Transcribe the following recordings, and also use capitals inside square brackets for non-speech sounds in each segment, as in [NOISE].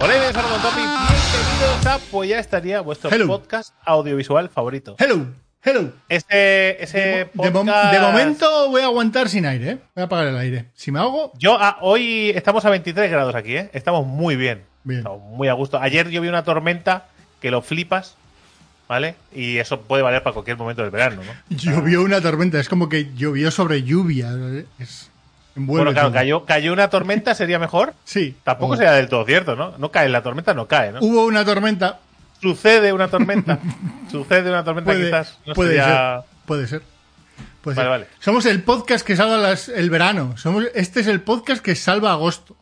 Hola, bienvenidos a Topic. Bienvenidos a Pues ya estaría vuestro Hello. podcast audiovisual favorito. Hello, hello. Este, ese De, podcast... de momento voy a aguantar sin aire, ¿eh? Voy a apagar el aire. Si me ahogo, Yo ah, hoy estamos a 23 grados aquí, ¿eh? Estamos muy bien. Bien. Estamos muy a gusto. Ayer yo vi una tormenta que lo flipas, ¿vale? Y eso puede valer para cualquier momento del verano, ¿no? llovió una tormenta. Es como que llovió sobre lluvia. Es, envuelve Bueno, claro, cayó, cayó una tormenta, sería mejor. [LAUGHS] Sí. Tampoco sería del todo cierto, ¿no? No cae, la tormenta no cae, ¿no? Hubo una tormenta. Sucede una tormenta. [LAUGHS] Sucede una tormenta Puede, quizás. No puede sería- ser. Puede ser. Puede Vale, ser. vale. Somos el podcast que salva las- el verano. Somos, este es el podcast que salva agosto.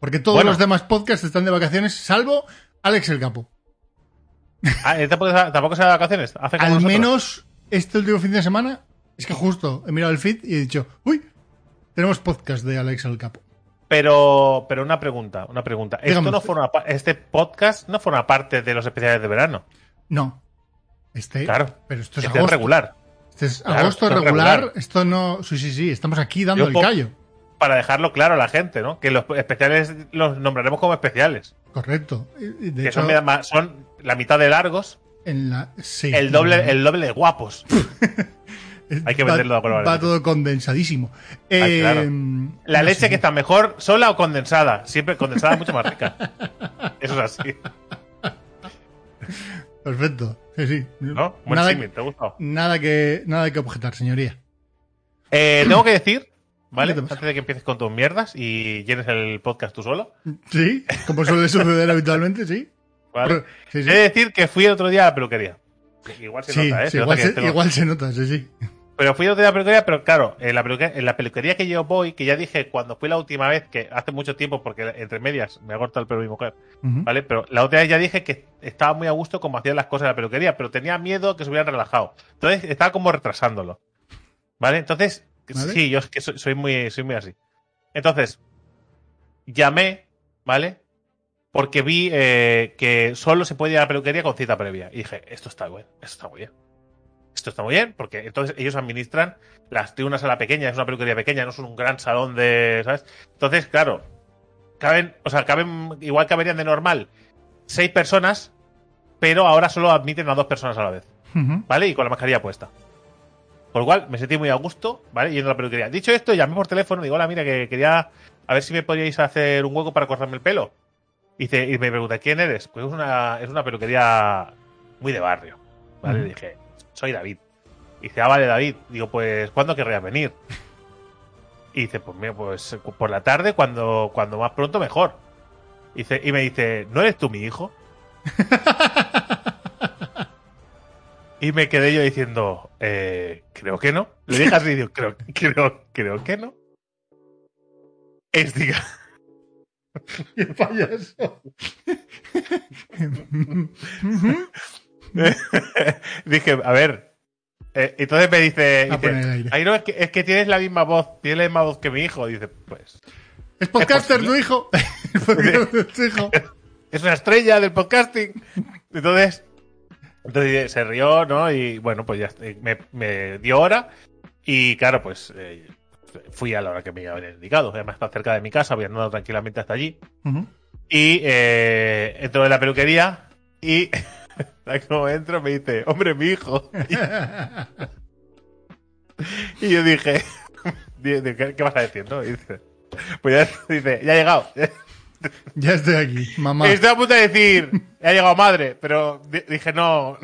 Porque todos Bueno. los demás podcasts están de vacaciones, salvo Alex el Capo. Ah, ¿eh, ¿Tampoco, tampoco se da vacaciones? Hace Al menos este último fin de semana, es que justo he mirado el feed y he dicho, uy, tenemos podcast de Alex el Capo. Pero, pero una pregunta, una pregunta. Esto Dígame no forma este podcast no forma parte de los especiales de verano. No. Este, Claro. pero esto es Este agosto. regular. Este es Claro, agosto regular. regular. Esto no. Sí, sí, sí. Estamos aquí dando Yo el callo. Para dejarlo claro a la gente, ¿no? Que los especiales los nombraremos como especiales. Correcto. De que hecho, son, ma- son la mitad de largos, en la. Sí. el doble, el doble de guapos. [LAUGHS] hay que Va- venderlo de acuerdo a Va todo condensadísimo. Ay, claro. Eh, La no leche sé. que está mejor, sola o condensada. Siempre condensada es mucho más rica. [LAUGHS] Eso es así. Perfecto. Sí, sí. ¿No? Buen Nada, símil, ¿te ha gustado? nada, que, nada que objetar, señoría. Eh, tengo que decir, ¿vale? Antes de que empieces con tus mierdas y llenes el podcast tú solo. Sí, como suele suceder habitualmente, sí. ¿vale? Pero- sí, sí. He de decir que fui el otro día a la peluquería. Igual se Sí, nota, ¿eh? sí, Se nota igual, que se, tengo- igual se nota, sí, sí. Pero fui a la peluquería, pero claro, en la, peluquería, en la peluquería que yo voy, que ya dije cuando fui la última vez, que hace mucho tiempo, porque entre medias me ha cortado el pelo mi mujer. ¿vale? Pero la otra vez ya dije que estaba muy a gusto como hacían las cosas en la peluquería, pero tenía miedo que se hubieran relajado. Entonces estaba como retrasándolo. ¿Vale? Entonces, ¿Vale? sí, yo es que soy, soy muy, soy muy así. Entonces, llamé, ¿vale? Porque vi eh, que solo se puede ir a la peluquería con cita previa. Y dije, esto está bueno, esto está muy bien. Esto está muy bien, porque entonces ellos administran las de una sala pequeña, es una peluquería pequeña, no es un gran salón de. ¿Sabes? Entonces, claro, caben, o sea, caben, igual caberían de normal seis personas, pero ahora solo admiten a dos personas a la vez. ¿vale? Y con la mascarilla puesta. Por lo cual me sentí muy a gusto, ¿vale? Yendo a la peluquería. Dicho esto, llamé por teléfono y digo, hola, mira, que quería a ver si me podíais hacer un hueco para cortarme el pelo. Y, dice- y me pregunta, ¿quién eres? Pues es una, es una peluquería muy de barrio, ¿vale? Y dije, soy David. Y dice, ah, vale, David. Digo, pues, ¿cuándo querrías venir? Y dice, pues mira, pues por la tarde, cuando, cuando más pronto, mejor. Y, dice, y me dice, ¿no eres tú mi hijo? Y me quedé yo diciendo, eh, creo que no. Le dije así, digo, creo, creo, creo que no. Es diga, [LAUGHS] ¡Qué payaso! [LAUGHS] [LAUGHS] dije, a ver. eh, entonces me dice, dice. "Ay, no, es que, es que tienes la misma voz, tienes la misma voz que mi hijo. Dice, pues, ¿Es podcaster tu hijo? [LAUGHS] ¿Es podcaster tu hijo? [LAUGHS] es una estrella del podcasting. Entonces, entonces se rió, ¿no? Y bueno, pues ya eh, me, me dio hora. Y claro, pues eh, fui a la hora que me habían indicado. Además, está cerca de mi casa, voy andando tranquilamente hasta allí. Ujú. Y eh, entro en la peluquería y [LAUGHS] como entro me dice, hombre, mi hijo. Y, [LAUGHS] y yo dije, [LAUGHS] di- di- ¿qué, qué vas a decir? No? Y dice, pues ya, dice, ya ha llegado. Ya estoy aquí, mamá. Estoy a punto de decir, ya ha llegado madre, pero di- dije, no,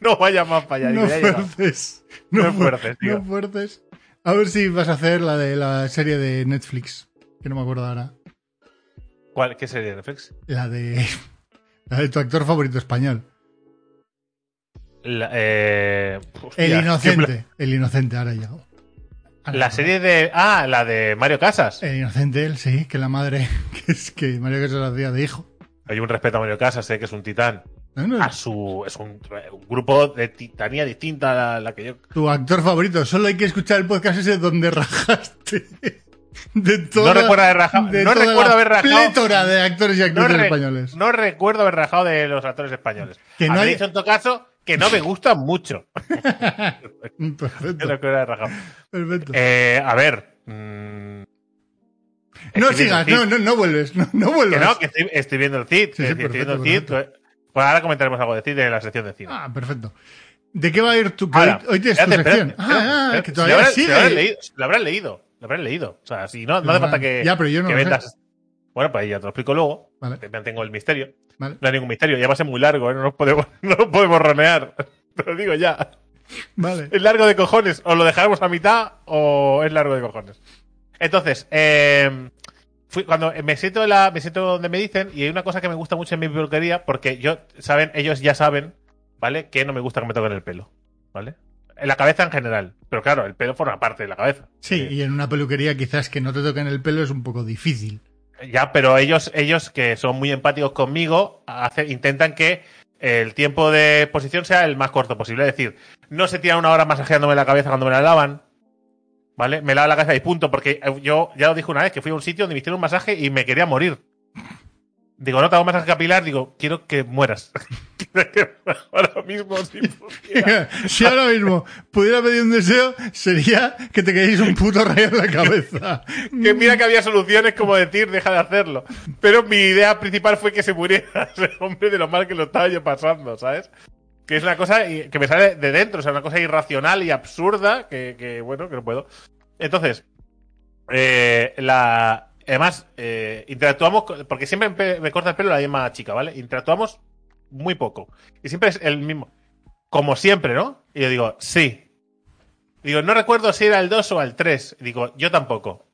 no vaya más para allá. No fuerces. No fu- fuerces, tío. No fuerces. A ver si vas a hacer la de la serie de Netflix. Que no me acuerdo ahora. ¿Cuál, ¿Qué serie de Netflix? La de. La de tu actor favorito español. La, eh, hostia, El inocente. El inocente, ahora ya. Ahora La serie de. Ah, la de Mario Casas. El inocente, él, sí, que la madre. [LAUGHS] Que es que Mario lo hacía de hijo. Hay un respeto a Mario Casas, sé que es un titán. No, no, A su. Es un, un grupo de titanía distinta a la, la que yo. Tu actor favorito. Solo hay que escuchar el podcast ese donde [LAUGHS] rajaste. De toda, No recuerdo haber rajado- de no toda recuerdo la haber rajado. plétora de actores y No, actrices re- españoles. no recuerdo haber rajado de los actores españoles. Que no Habré hay- dicho en todo caso que no me gustan mucho. [LAUGHS] Perfecto. Perfecto. Eh, a ver. mm, No sigas, no, Cid. no, no vuelves, no, no Que no, que estoy, estoy viendo el CID. Sí, que sí, estoy viendo el CID. Pues ahora comentaremos algo de CID en la sección de cine. Ah, perfecto. ¿De qué va a ir tu Ahora, hoy, hoy tienes tu espérate, sección? espérate, ah, espérate, ah, que Si todavía lo si sigue. lo leído, lo leído. Lo habrás leído. O sea, si no, no hace falta que, ya, pero yo no que sé. Bueno, pues ahí ya te lo explico luego. Vale. Te mantengo el misterio. Vale. No hay ningún misterio. Ya va a ser muy largo, ¿eh? No nos podemos, [LAUGHS] no nos podemos ronear. Te lo digo ya. Vale. Es largo de cojones. O lo dejamos a mitad o es largo de cojones. Entonces, eh, fui, cuando me siento, en la, me siento donde me dicen, y hay una cosa que me gusta mucho en mi peluquería, porque yo, saben, ellos ya saben, ¿vale? Que no me gusta que me toquen el pelo, ¿vale? En la cabeza en general. Pero claro, el pelo forma parte de la cabeza. Sí, y en una peluquería quizás que no te toquen el pelo es un poco difícil. Ya, pero ellos, ellos que son muy empáticos conmigo, intentan que el tiempo de posición sea el más corto posible. Es decir, no se tiran una hora masajeándome la cabeza cuando me la lavan. ¿Vale? Me lavan la cabeza y punto. Porque yo ya lo dije una vez que fui a un sitio donde me hicieron un masaje y me quería morir. Digo, no te hago masaje capilar, digo, quiero que mueras. [LAUGHS] Ahora mismo si [LAUGHS] pudiera. si ahora mismo pudiera pedir un deseo, sería que te quedéis un puto rayo en la cabeza. [LAUGHS] Que mira que había soluciones como decir, deja de hacerlo. Pero mi idea principal fue que se muriera ese hombre de lo mal que lo estaba yo pasando, ¿sabes? Que es una cosa que me sale de dentro, o sea, una cosa irracional y absurda que, que, bueno, que no puedo. Entonces, eh, la. Además, eh, interactuamos, porque siempre me, corta el pelo la misma chica, ¿vale? Interactuamos muy poco. Y siempre es el mismo. Como siempre, ¿no? Y yo digo, sí. Digo, no recuerdo si era el 2 o el 3. Digo, yo tampoco.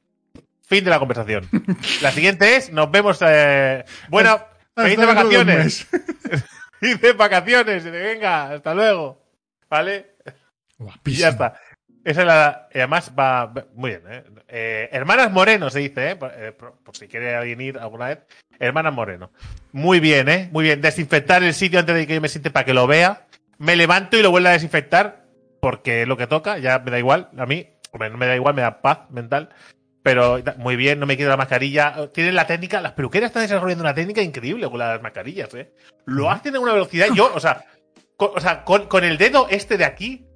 Fin de la conversación. [LAUGHS] La siguiente es, nos vemos. Eh, bueno, feliz de vacaciones. [LAUGHS] Feliz de vacaciones. Y venga, hasta luego. ¿Vale? Y Guapísimo. ya está. Esa es la. y además va. Muy bien, ¿eh? Eh, Hermanas Moreno se dice, ¿eh? Por, eh, por- por si quiere alguien ir alguna vez. Hermanas Moreno. Muy bien, ¿eh? Muy bien. Desinfectar el sitio antes de que yo me siente para que lo vea. Me levanto y lo vuelvo a desinfectar porque es lo que toca. Ya me da igual. A mí, hombre, no me da igual, me da paz mental. Pero muy bien, no me quito la mascarilla. Tienen la técnica, las peluqueras están desarrollando una técnica increíble con las mascarillas, ¿eh? Lo hacen a una velocidad. Yo, o sea, con, o sea, con, con el dedo este de aquí,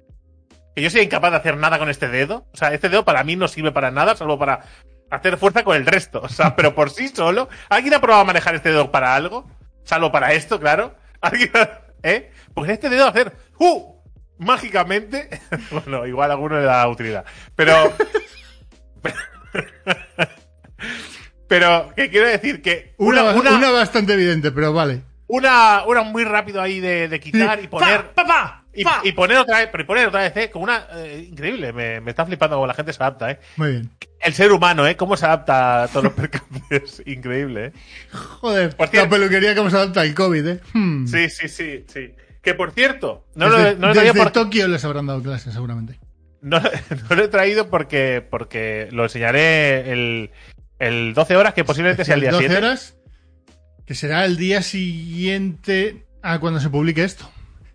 que yo soy incapaz de hacer nada con este dedo. O sea, este dedo para mí no sirve para nada, salvo para hacer fuerza con el resto. O sea, pero por sí solo. ¿Alguien ha probado a manejar este dedo para algo? Salvo para esto, claro. [LAUGHS] ¿Alguien ha- ¿Eh? Porque este dedo hacer ¡Uh! Mágicamente. [LAUGHS] Bueno, igual a alguno le da utilidad. Pero. [LAUGHS] Pero, ¿qué quiero decir? Que Una, una, bastante evidente, pero vale. una, una muy rápido ahí de, de quitar y poner. Pa, pa, pa, Y, poner otra vez, poner otra vez, ¿eh? Con una. eh, increíble, me, me está flipando cómo la gente se adapta, ¿eh? Muy bien. El ser humano, ¿eh? Cómo se adapta a todos los [LAUGHS] percances. increíble, ¿eh? Joder, Por la cierto- peluquería que hemos adaptado al COVID, ¿eh? Hmm. Sí, sí, sí, sí. Que por cierto, no, desde lo, no desde traído porque. Tokio les habrán dado clases, seguramente. No, [LAUGHS] no lo he traído porque, porque lo enseñaré el, el 12 horas, que posiblemente sea el día 12 7. horas, que será el día siguiente a cuando se publique esto.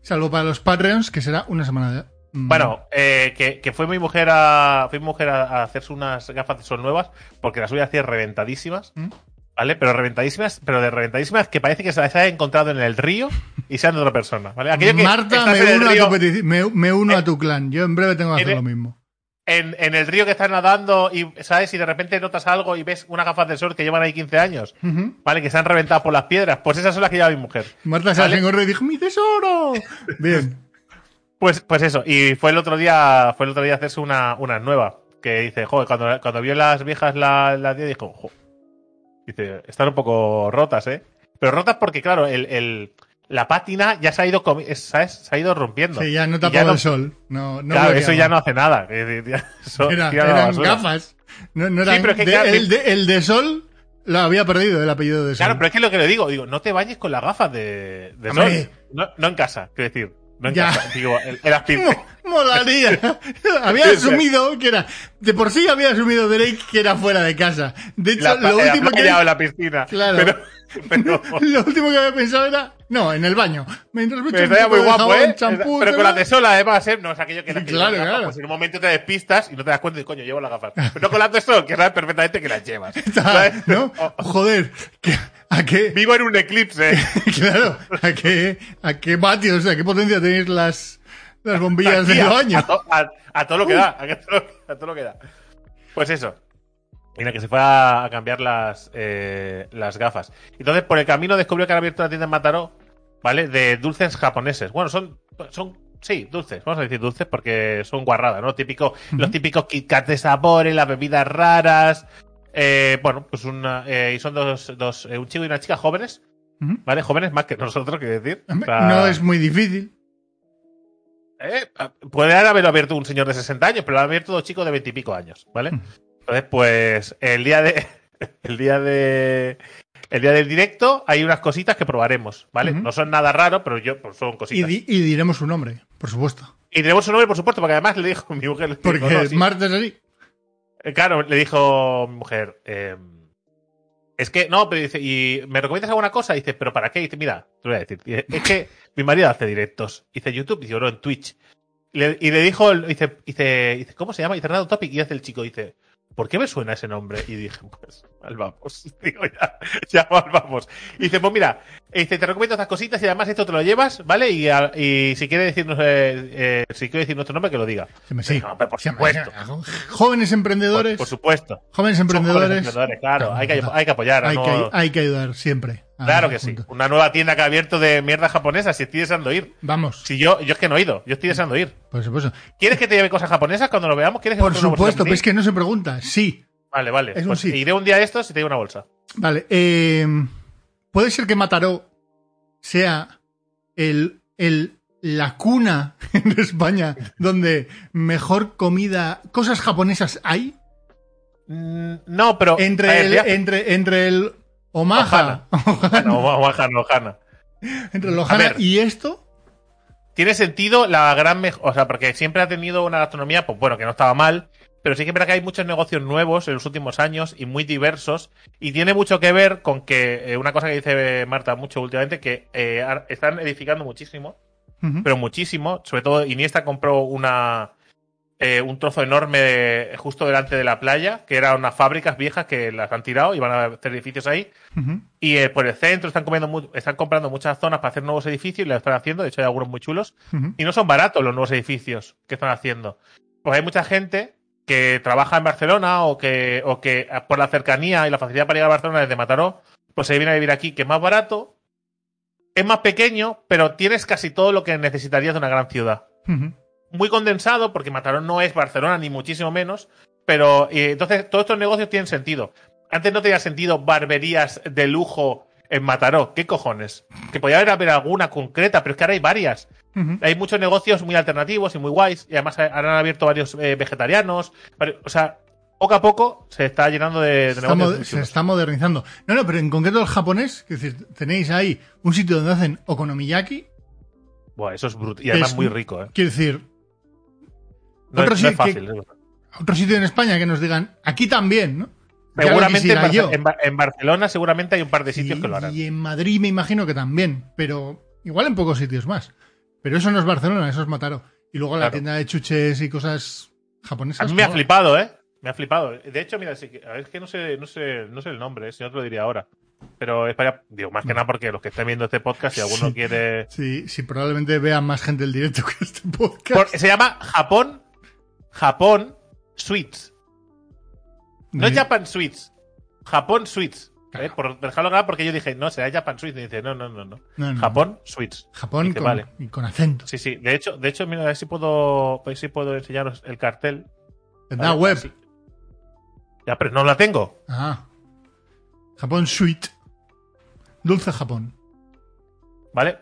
Salvo para los Patreons, que será una semana de... mm, Bueno, eh, que, que fue mi mujer a. Fue mi mujer a, a hacerse unas gafas de sol nuevas, porque las voy a hacer reventadísimas. ¿Mm? ¿Vale? Pero reventadísimas, pero de reventadísimas que parece que se las ha encontrado en el río y sean de otra persona. ¿Vale? Aquello que Marta, me uno, a tu me, me uno Eh, a tu clan. Yo en breve tengo que hacer lo mismo. En, en el río que estás nadando y, ¿sabes? Y de repente notas algo y ves unas gafas de sol que llevan ahí 15 años. ¿vale? Que se han reventado por las piedras. Pues esas son las que lleva mi mujer. Marta se ¿Vale? las y dijo, ¡mi tesoro! [LAUGHS] Bien. Pues, pues eso. Y fue el otro día, fue el otro día hacerse una, una nueva. Que dice, joder, cuando, cuando vio las viejas la, la tía dijo, jo. Dice, están un poco rotas, ¿eh? Pero rotas porque, claro, el, el, la pátina ya se ha ido, ¿sabes? Se ha ido rompiendo. Sí, ya no tapaba no- el sol. No, no claro, eso ya no hace nada. Ya- [LAUGHS] eso Era- eran gafas. No, no eran- pero es que de- claro, el, de, el de sol lo había perdido, el apellido de sol. Claro, pero es que lo que le digo, digo, no te bañes con las gafas de, de sol. No, no en casa, quiero decir. No en Ya. casa. Digo, el, el [LAUGHS] Molaría. [LAUGHS] había Sí, sí. asumido que era. De por sí había asumido Drake que era fuera de casa. De hecho, la, lo en la último que. playa o la piscina. Claro. Pero, [LAUGHS] pero, [LAUGHS] Lo último que había pensado era. No, en el baño. Mientras me pero estaría muy guapo, jabón, ¿eh? champú, pero con las de sol, además, ¿eh? No es aquello que que Claro, claro. Pues en un momento te despistas y no te das cuenta y coño, llevo las gafas. Pero no con las de sol, que sabes perfectamente que las llevas. [LAUGHS] ¿sabes? ¿No? O- Joder. que- ¿A qué? Vivo en un eclipse. Claro. ¿A qué, a qué vatios, a qué potencia tenéis las, las bombillas del baño? A, to- a- a todo lo que da. A todo lo que da. Pues eso. En el que se fue a, cambiar las, eh, las gafas. Entonces, por el camino descubrió que han abierto una tienda en Mataró, ¿vale? De dulces japoneses. Bueno, son, son, sí, dulces. Vamos a decir dulces porque son guarradas, ¿no? Típico, Los típicos Kit Kat de sabores, las bebidas raras. Eh, bueno, pues una, eh, y son dos, dos eh, un chico y una chica jóvenes. ¿vale? Jóvenes más que nosotros, quiero decir. Hombre, O sea, No es muy difícil. puede haberlo abierto un señor de 60 años, pero lo ha abierto dos chicos de 20 y pico años, ¿vale? Entonces, pues, el día de. [LAUGHS] El día de. El día del directo hay unas cositas que probaremos, ¿vale? No son nada raro, pero yo, pues son Y, cositas. Y, di- y diremos su nombre, por supuesto. tenemos su nombre, por supuesto, porque además le dijo [LAUGHS] mi mujer. le dijo, Porque no, es sí. martes así. Eh, Claro, le dijo mi mujer. eh, es que, no, pero dice, ¿y me recomiendas alguna cosa? dice, ¿pero para qué? dice, mira, te voy a decir. dice, es que mi marido hace directos. Dice YouTube, dice, no, en Twitch. Y le, y le dijo, dice, dice, dice, ¿cómo se llama? Dice, Renato Topic. Y hace el chico, dice, ¿por qué me suena ese nombre? Y dije, pues, mal vamos. [LAUGHS] Digo, ya, ya mal vamos. Y dice, pues mira, dice, te recomiendo estas cositas y además esto te lo llevas, ¿vale? Y, a- y si quiere decirnos, eh, eh, si quiere decir nuestro nombre, que lo diga. Sí, sí. No, por supuesto. Jóvenes emprendedores. por supuesto. jóvenes Son jóvenes emprendedores. emprendedores, claro, hay que, hay que apoyar. Hay, ¿no? que, hay que ayudar siempre. A claro que sí. Una nueva tienda que ha abierto de mierda japonesa, si estoy deseando ir. Vamos, Si yo, yo es que no he ido, yo estoy deseando ir. por supuesto. ¿Quieres que te lleve cosas japonesas cuando lo veamos? ¿Quieres que Por supuesto, pero es que no se pregunta. Sí. Vale, vale. es un Pues sí. iré un día a estos y te llevo una bolsa. Vale. eh, Puede ser que Mataró sea el, el, la cuna [LAUGHS] en España donde mejor comida, cosas japonesas hay. Mm, No, pero. Entre el, entre, entre el Omaha, [LAUGHS] No, Ohana, no, entre el A Ohana ver. y esto. Tiene sentido la gran mejor. O sea, porque siempre ha tenido una gastronomía, pues bueno, que no estaba mal. Pero sí que es verdad que hay muchos negocios nuevos en los últimos años y muy diversos. Y tiene mucho que ver con que eh, una cosa que dice Marta mucho últimamente, que eh, están edificando muchísimo, pero muchísimo. Sobre todo Iniesta compró una eh, un trozo enorme de- justo delante de la playa, que eran unas fábricas viejas que las han tirado y van a hacer edificios ahí. Y eh, por el centro están, comiendo están comprando muchas zonas para hacer nuevos edificios y lo están haciendo. De hecho, hay algunos muy chulos. Y no son baratos los nuevos edificios que están haciendo. Pues hay mucha gente que trabaja en Barcelona o que, o que eh, por la cercanía y la facilidad para llegar a Barcelona desde Mataró, pues se viene a vivir aquí, que es más barato, es más pequeño, pero tienes casi todo lo que necesitarías de una gran ciudad. Muy condensado, porque Mataró no es Barcelona, ni muchísimo menos, pero y entonces todos estos negocios tienen sentido. Antes no tenía sentido barberías de lujo en Mataró. ¿Qué cojones? Que podía haber, haber alguna concreta, pero es que ahora hay varias. Hay muchos negocios muy alternativos y muy guays. Y además ahora han abierto varios eh, vegetarianos. o sea, poco a poco se está llenando de, de Se está, negocios. se está modernizando. No, no, pero en concreto el japonés, es decir, tenéis ahí un sitio donde hacen okonomiyaki, Buah, eso es brutal. Y que además es- muy rico, ¿eh? quiero decir, No, Otro es, no sí es fácil. que- es- otro sitio en España que nos digan, aquí también, ¿no? Seguramente en, quisiera Barce- yo. en Ba- en Barcelona seguramente hay un par de sitios y, que lo harán. y en Madrid me imagino que también, pero igual en pocos sitios más. Pero eso no es Barcelona, eso es Mataró. Y luego la tienda de chuches y cosas A japonesas. mí me ha flipado, ¿eh? Me ha flipado. De hecho, mira, sí a es que no sé, no sé, no sé el nombre, ¿eh? si no te lo diría ahora. Pero es para, digo, más que nada porque los que estén viendo este podcast, si alguno Sí. quiere. Sí, sí, probablemente vea más gente el directo que este podcast. Por- se llama Japón, Japón Sweets. No Sí. Japan Sweets, Japón Sweets. ¿eh? Claro. Por dejarlo claro, porque yo dije, no, será Japan Sweets. Y dice, no, no, no, no. No, no. Japón Sweets. Japón Dice, con, vale. con acento. Sí, sí. De hecho, de hecho, mira, a ver si puedo, si puedo enseñaros el cartel. Tendrá Vale, web. así. Ya, pero no la tengo. Ah. Japón Sweet. Dulce Japón. ¿Vale?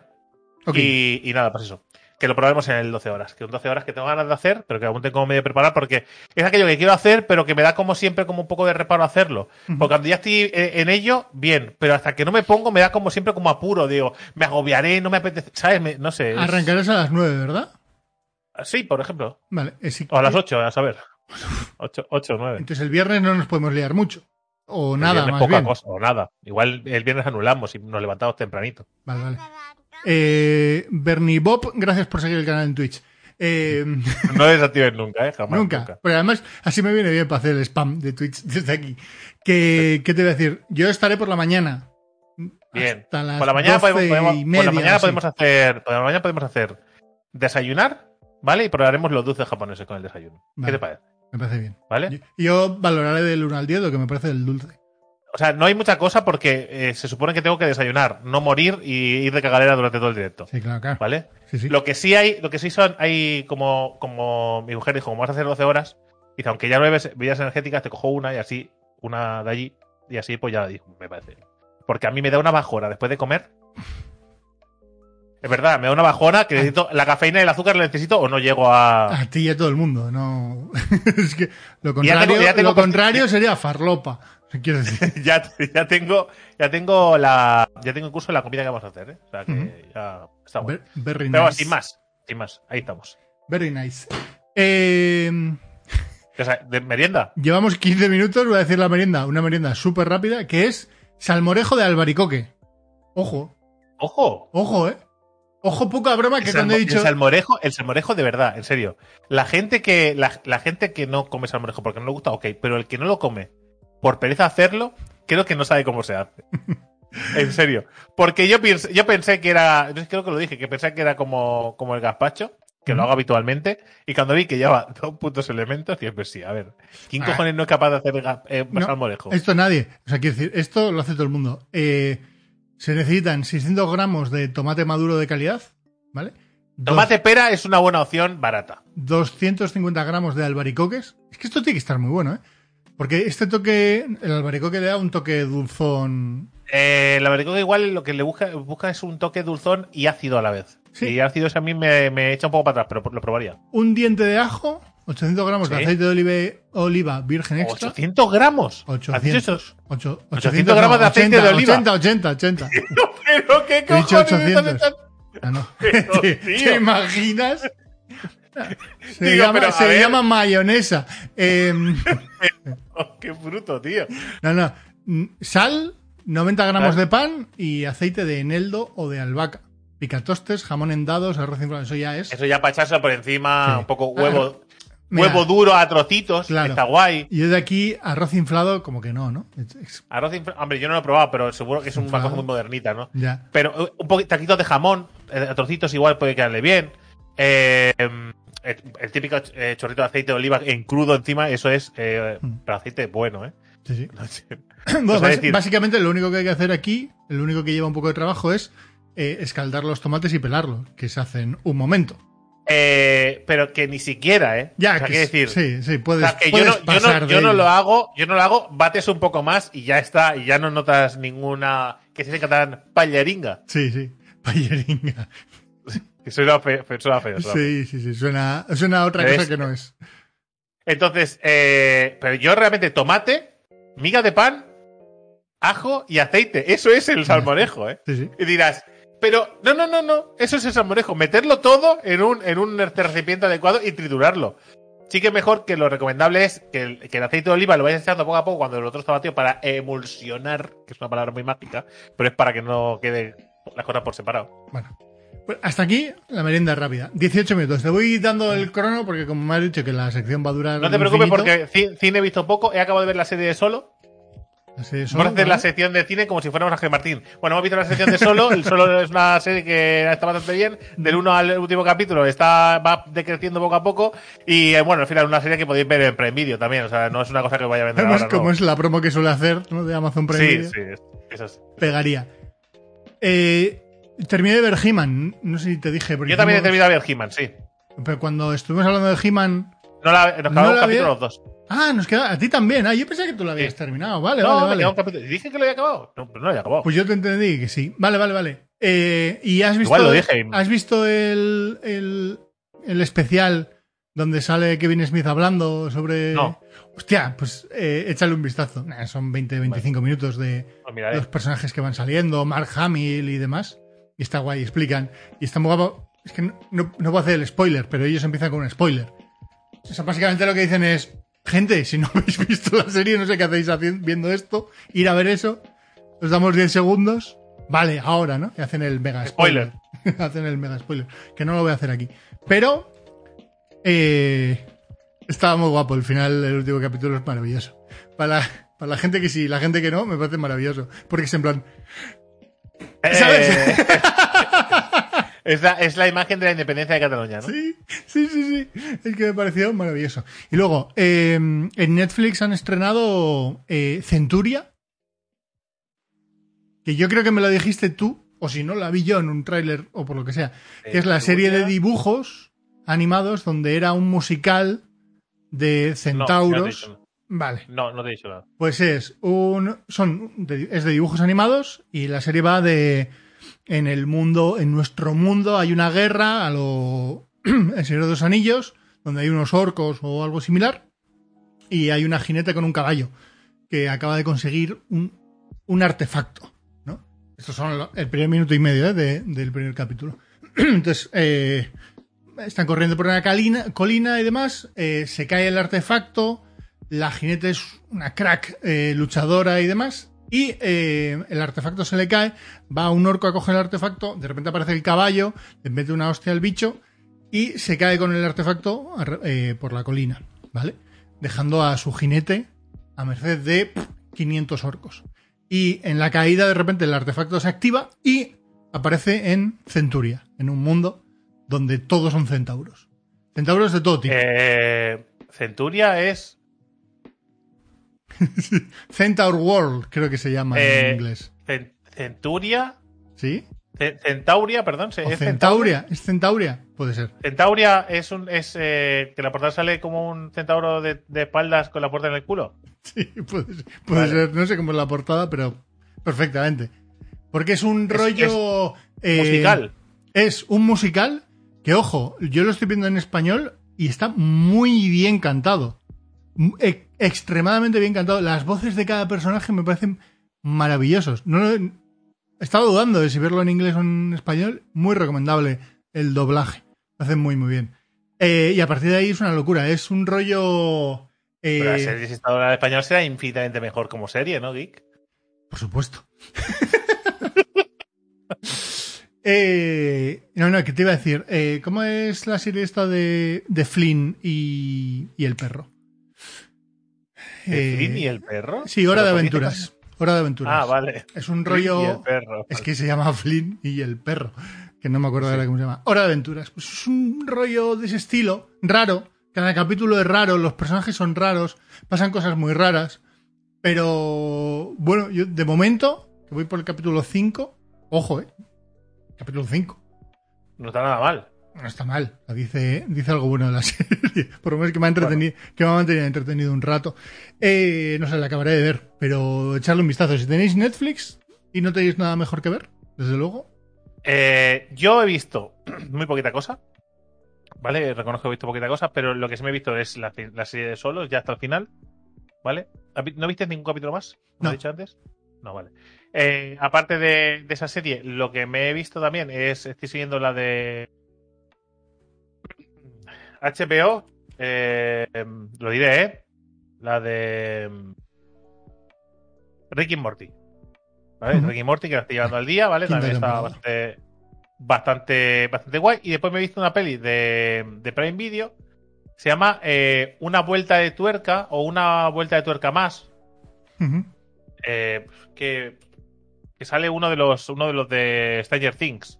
Y, y nada, pues eso. Que lo probaremos en el 12 horas. Que un 12 horas que tengo ganas de hacer, pero que aún tengo medio preparar porque es aquello que quiero hacer, pero que me da como siempre como un poco de reparo hacerlo. Porque cuando ya estoy eh, en ello, bien. Pero hasta que no me pongo, me da como siempre como apuro. Digo, me agobiaré, no me apetece. ¿Sabes? Me- no sé. es- Arrancarás a las 9, ¿verdad? Sí, por ejemplo. Vale. es- O a las 8, a saber. 8, 8 9. Entonces el viernes no nos podemos liar mucho. O nada, más poca bien. cosa, o nada. Igual el viernes anulamos y nos levantamos tempranito. Vale, vale. Eh, Bernie Bob, gracias por seguir el canal en Twitch. Eh, [LAUGHS] No desactives nunca, ¿eh? Jamás. nunca. Pero además, así me viene bien para hacer el spam de Twitch desde aquí. Que, ¿Qué te voy a decir? Yo estaré por la mañana. Bien. Hasta las Por la mañana, 12 podemos, podemos- y por media, la mañana así. podemos hacer. Por la mañana podemos hacer desayunar, ¿vale? Y probaremos los dulces japoneses con el desayuno. Vale. ¿Qué te parece? Me parece bien. ¿vale? Y Yo valoraré del 1 al 10 lo que me parece del dulce. O sea, no hay mucha cosa porque eh, se supone que tengo que desayunar, no morir y ir de cagalera durante todo el directo. Sí, claro, claro. ¿Vale? Sí, sí. Lo que sí hay, lo que sí son, hay como, como mi mujer dijo, como vas a hacer 12 horas, dice, aunque ya no bebes bebidas energéticas, te cojo una y así, una de allí, y así pues ya dijo, me parece. Porque a mí me da una bajona después de comer. Es verdad, me da una bajona que necesito, la cafeína y el azúcar la necesito o no llego a. A ti y a todo el mundo, no. [LAUGHS] es que lo Ya contrario, tengo- ya tengo lo contrario sería farlopa. Quiero decir. [LAUGHS] ya, ya tengo, ya tengo la, ya tengo incluso la comida que vamos a hacer, ¿eh? O sea que ya está bueno. Ver- Pero nice. sin más, sin más, ahí estamos. Very nice. Eh, O sea, de merienda. llevamos 15 minutos, voy a decir la merienda, una merienda súper rápida, que es salmorejo de albaricoque. Ojo, Ojo. ojo, eh. Ojo, poca broma que El, cuando he dicho. el salmorejo, el salmorejo de verdad, en serio. La gente que, la, la gente que no come salmorejo porque no le gusta, ok, pero el que no lo come por pereza hacerlo, creo que no sabe cómo se hace. [LAUGHS] en serio. Porque yo pensé, yo pensé que era, yo creo que lo dije, que pensé que era como, como el gazpacho, que lo hago habitualmente, y cuando vi que lleva [LAUGHS] dos putos elementos, dije, pues sí, a ver, ¿quién Ah. cojones no es capaz de hacer eh, No, salmorejo? Esto nadie. O sea, quiero decir, esto lo hace todo el mundo. Eh, se necesitan 600 gramos de tomate maduro de calidad, ¿vale? Dos- Tomate pera es una buena opción barata. 250 gramos de albaricoques. Es que esto tiene que estar muy bueno, ¿eh? Porque este toque, el albaricoque le da un toque dulzón. Eh, la verdad que igual lo que le busca, busca es un toque dulzón y ácido a la vez. Sí. Y ácido a mí me, me echa un poco para atrás, pero lo probaría. Un diente de ajo, 800 gramos de Sí. aceite de olive- oliva virgen extra. 800 gramos. 800. ¿Has dicho eso? Ocho- 800 gramos de aceite de oliva. 80, 80, 80. Pero qué He dicho cojones me 800. estás Ah, no. Pero, [LAUGHS] ¿Te, te imaginas? Se, [LAUGHS] Digo, llama, pero, a se ver. llama mayonesa. Em, [LAUGHS] Oh, qué bruto, tío. no, no. Mm, Sal, 90 gramos de pan y aceite de eneldo o de albahaca. Picatostes, jamón en dados, arroz inflado. Eso ya es. Eso ya para echárselo por encima, Sí. un poco huevo, Mira, huevo duro a trocitos, Claro. está guay. Y yo de aquí, arroz inflado, como que no, ¿no? Es- Arroz, infla- hombre, yo no lo he probado, pero seguro que es una Inflado. muy modernita, ¿no? ya. Pero eh, un poquito de jamón, eh, a trocitos igual puede quedarle bien. Eh, el, el típico eh, chorrito de aceite de oliva en crudo encima, eso es eh, Mm. pero aceite bueno, ¿eh? Sí, sí. No sé. [CLEARS THROAT] Bueno, decir- básicamente lo único que hay que hacer aquí, el único que lleva un poco de trabajo es eh, escaldar los tomates y pelarlos, que se hace en un momento. Eh, pero que ni siquiera, ¿eh? Ya, o sea, que decir, sí, sí, o puedes, sea, que yo no, yo pasar no, de yo no ello. lo hago, yo no lo hago, bates un poco más y ya está, y ya no notas ninguna, que se dice catalán, palleringa. Sí, sí. [LAUGHS] Payeringa. Que suena feo, suena feo, suena. Sí, sí, sí. Suena, suena a otra cosa es- que no es. Entonces, eh, pero yo realmente tomate, miga de pan, ajo y aceite. Eso es el salmorejo, ¿eh? Sí, sí. Y dirás, pero no, no, no, no, eso es el salmorejo. Meterlo todo en un, en un recipiente adecuado y triturarlo. Sí que mejor que lo recomendable es que el, que el aceite de oliva lo vayas echando poco a poco cuando el otro está batido para emulsionar, que es una palabra muy mágica, pero es para que no quede las cosas por separado. Bueno. Pues hasta aquí la merienda rápida. 18 minutos. Te voy dando el crono porque como me has dicho que la sección va a durar No te infinito, preocupes porque ci- cine he visto poco, he acabado de ver la serie de Solo, así es, Vamos a hacer ¿vale? la sección de cine como si fuéramos Ángel Martín. Bueno, hemos visto la sección de Solo. El Solo es una serie que está bastante bien. Del uno al último capítulo está va decreciendo poco a poco. Y eh, bueno, al final una serie que podéis ver en Prime Video también. O sea, no es una cosa que vaya a vender Además, ahora. como no. es la promo que suele hacer ¿no? de Amazon Prime Sí, Video, sí, es- eso es. pegaría. Eh, terminé de ver He-Man. No sé si te dije. porque Yo también he terminado de ver He-Man, sí. Pero cuando estuvimos hablando de He-Man. No la, nos No quedamos un capítulo los dos. Ah, nos queda. A ti también. Ah, yo pensé que tú lo habías Sí. terminado. Vale, no, vale, me vale. queda un capítulo. ¿Dije que lo había acabado? No, pero no lo había acabado. Pues yo te entendí que sí. Vale, vale, vale. Eh, ¿Y has visto, Igual lo dije. has visto el, el, el especial donde sale Kevin Smith hablando sobre... No. Hostia, pues eh, échale un vistazo. Nah, son 20-25 minutos de miraré. los personajes que van saliendo, Mark Hamill y demás. Y está guay, explican. Y está muy guapo. Es que no, no, no puedo hacer el spoiler, pero ellos empiezan con un spoiler. O sea, básicamente lo que dicen es, gente, si no [LAUGHS] habéis visto la serie, no sé qué hacéis viendo esto, ir a ver eso, os damos 10 segundos, vale, ahora, ¿no? Y hacen el mega spoiler. [LAUGHS] hacen el mega spoiler, que no lo voy a hacer aquí. Pero, eh, estaba muy guapo, el final, el último capítulo es maravilloso. Para la, para la gente que sí, la gente que no, me parece maravilloso. Porque es en plan, Eh. [LAUGHS] Es la, es la imagen de la independencia de Cataluña, ¿no? Sí, sí, sí, sí. Es que me pareció maravilloso. Y luego, eh, en Netflix han estrenado eh, Centuria. Que yo creo que me lo dijiste tú, o si no, la vi yo en un tráiler o por lo que sea. Que es la serie de dibujos animados donde era un musical de no vale. No, no te he dicho nada. Pues es un. Son. de- es de dibujos animados y la serie va de. En el mundo, en nuestro mundo, hay una guerra a lo. [CLEARS THROAT] El Señor de los Anillos, donde hay unos orcos o algo similar. Y hay una jinete con un caballo que acaba de conseguir un, un artefacto. ¿no? Estos son el primer minuto y medio ¿eh? de- del primer capítulo. [CLEARS THROAT] Entonces, eh, están corriendo por una calina- colina y demás. eh, se cae el artefacto. La jinete es una crack eh, luchadora y demás. Y eh, el artefacto se le cae. Va un orco a coger el artefacto. De repente aparece el caballo. Le mete una hostia al bicho. Y se cae con el artefacto ar- eh, por la colina. ¿Vale? Dejando a su jinete a merced de pff, 500 orcos. Y en la caída, de repente, el artefacto se activa y aparece en Centuria, en un mundo donde todos son centauros. Centauros de todo tipo. Centuria es. [LAUGHS] Centaur World, creo que se llama Eh, en inglés. Cen- Centuria. ¿Sí? Ce- Centauria, perdón. ¿es Centauria. ¿Es Centauria? Puede ser. Centauria es un. Es, eh, que la portada sale como un centauro de, de espaldas con la puerta en el culo. [LAUGHS] Sí, puede ser. Puede Vale. ser. No sé cómo es la portada, pero perfectamente. Porque es un Es- rollo... eh, Musical. Es un musical que, ojo, yo lo estoy viendo en español y está muy bien cantado. E- extremadamente bien cantado. Las voces de cada personaje me parecen maravillosos. No, lo- he estado dudando de si verlo en inglés o en español. Muy recomendable el doblaje. Lo hacen muy, muy bien. Eh, y a partir de ahí es una locura. Es un rollo... eh, Pero la serie, si está doblada en español, será infinitamente mejor como serie, ¿no, Geek? Por supuesto. [LAUGHS] Eh, no, no, que te iba a decir. eh, ¿Cómo es la serie esta de, de Flynn y, y el perro? ¿El Eh, Flynn y el perro? Sí, Hora de Pero, ¿por qué Aventuras. Hora de Aventuras. Ah, vale. Es un Flynn y el rollo. perro. Es que se llama Flynn y el perro. Que no me acuerdo ahora cómo se llama. Hora de Aventuras. Pues es un rollo de ese estilo, raro. Cada capítulo es raro, los personajes son raros, pasan cosas muy raras. Pero bueno, yo de momento, que voy por el capítulo 5, ojo, eh. Capítulo 5. No está nada mal. No está mal. Dice, dice algo bueno de la [LAUGHS] serie. Por lo menos que me ha entretenido, que me ha mantenido entretenido un rato. Eh, no sé, la acabaré de ver, pero echarle un vistazo. Si tenéis Netflix y no tenéis nada mejor que ver, desde luego. Eh, yo he visto [CLEARS THROAT] muy poquita cosa. ¿Vale? Reconozco que he visto poquita cosa, pero lo que sí me he visto es la, la serie de solos, ya hasta el final. ¿Vale? ¿No viste ningún capítulo más? ¿Lo No. he dicho antes? No, vale. Eh, aparte de, de esa serie, lo que me he visto también es. Estoy siguiendo la de. HBO. eh, em, lo diré, ¿eh? La de. em, Ricky Morty. ¿Vale? Ujú. Ricky Morty, que la estoy llevando al día, ¿vale? También está bastante, bastante, bastante guay. Y después me he visto una peli de, de Prime Video. Se llama eh, Una vuelta de tuerca o Una vuelta de tuerca más. Eh, que, que sale uno de los uno de los de Stranger Things.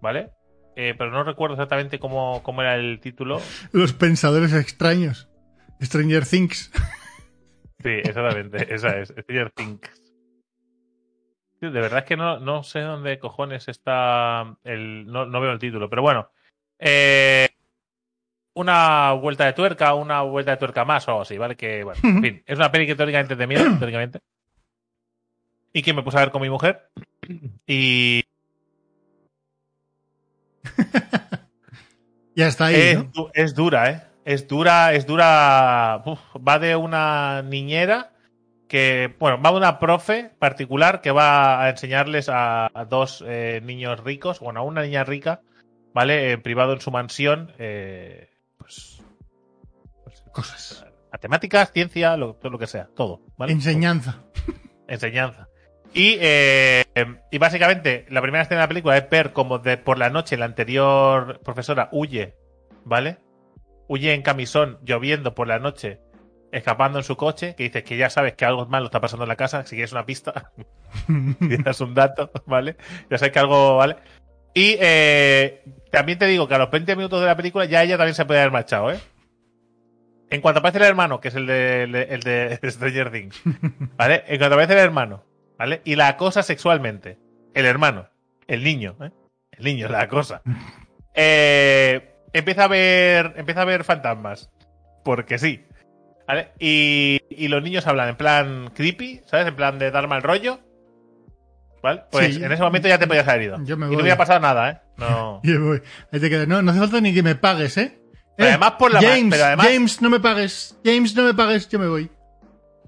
¿Vale? Eh, pero no recuerdo exactamente cómo, cómo era el título. Los pensadores extraños. Stranger Things. Sí, exactamente, esa es, Stranger Things. De verdad es que no, no sé dónde cojones está el. No, no veo el título, pero bueno. Eh, una vuelta de tuerca, una vuelta de tuerca más o algo así, ¿vale? Que, bueno, en fin, es una peli que teóricamente de miedo, teóricamente. Y que me puse a ver con mi mujer. Y [LAUGHS] Ya está ahí, es, ¿no? es dura, ¿eh? Es dura, es dura. Uf, va de una niñera que, bueno, va de una profe particular que va a enseñarles a, a dos eh, niños ricos, bueno, a una niña rica, ¿vale? En privado en su mansión, eh, pues, pues, Cosas. matemáticas, ciencia, lo, todo lo que sea, todo, ¿vale? Enseñanza. enseñanza. Y, eh, y básicamente, la primera escena de la película es ver como de, por la noche la anterior profesora huye, ¿vale? Huye en camisón, lloviendo por la noche, escapando en su coche, que dices que ya sabes que algo malo está pasando en la casa, si quieres una pista, [LAUGHS] [LAUGHS] si das un dato, ¿vale? Ya sabes que algo, ¿vale? Y eh, también te digo que a los 20 minutos de la película ya ella también se puede haber marchado, ¿eh? En cuanto aparece el hermano, que es el de, el de Stranger Things, [LAUGHS] ¿vale? En cuanto aparece el hermano, ¿vale? Y la acosa sexualmente. El hermano, el niño, ¿eh? El niño, la cosa. [LAUGHS] Eh, empieza a ver. Empieza a ver fantasmas. Porque sí. ¿Vale? Y, y los niños hablan en plan creepy, ¿sabes? En plan de dar mal rollo. ¿Vale? Pues Sí. en ese momento ya te podías haber ido. Yo me y voy. no hubiera pasado nada, ¿eh? No. [LAUGHS] Y voy. Ahí te quedas. No, no hace falta ni que me pagues, ¿eh? Pero Eh, además por la ma- James, pero además- James, no me pagues. James, no me pagues, yo me voy.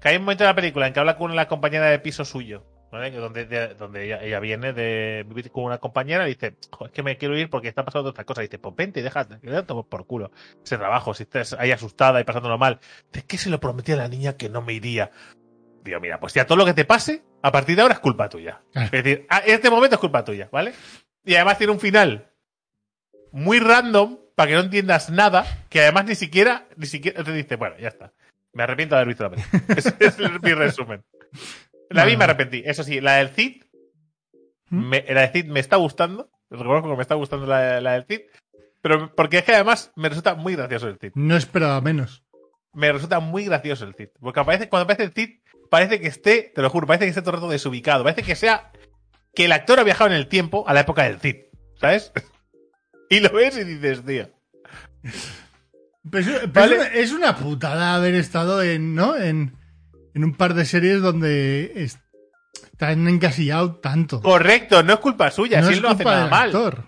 Que hay un momento de la película en que habla con la compañera de piso suyo, ¿vale? Donde, de- donde ella, ella viene de vivir con una compañera y dice, "Jo, es que me quiero ir porque está pasando otra cosa. Y dice, pues vente y déjate, que por culo. Ese trabajo, si estás ahí asustada y pasándolo mal. Dice, que se lo prometí a la niña que no me iría. Digo, mira, pues ya todo lo que te pase, a partir de ahora es culpa tuya. Es decir, a- en este momento es culpa tuya, ¿vale? Y además tiene un final muy random para que no entiendas nada, que además ni siquiera, ni siquiera te dice, bueno, ya está. Me arrepiento de haber visto la película. [LAUGHS] Ese es mi resumen. La vi y me arrepentí. Eso sí, la del Cid, ¿Mm? me, la del Cid me está gustando. Reconozco que me está gustando la, la del Cid. Pero porque es que además me resulta muy gracioso el Cid. No esperaba menos. Me resulta muy gracioso el Cid. Porque aparece, cuando aparece el Cid, parece que esté, te lo juro, parece que esté todo el rato desubicado. Parece que sea que el actor ha viajado en el tiempo a la época del Cid. ¿Sabes? [LAUGHS] Y lo ves y dices, tío. Es, pero Vale. es una, es una putada haber estado en, ¿no? En, en un par de series donde es- están encasillados tanto. Correcto, no es culpa suya, no si es él no hace nada mal. actor.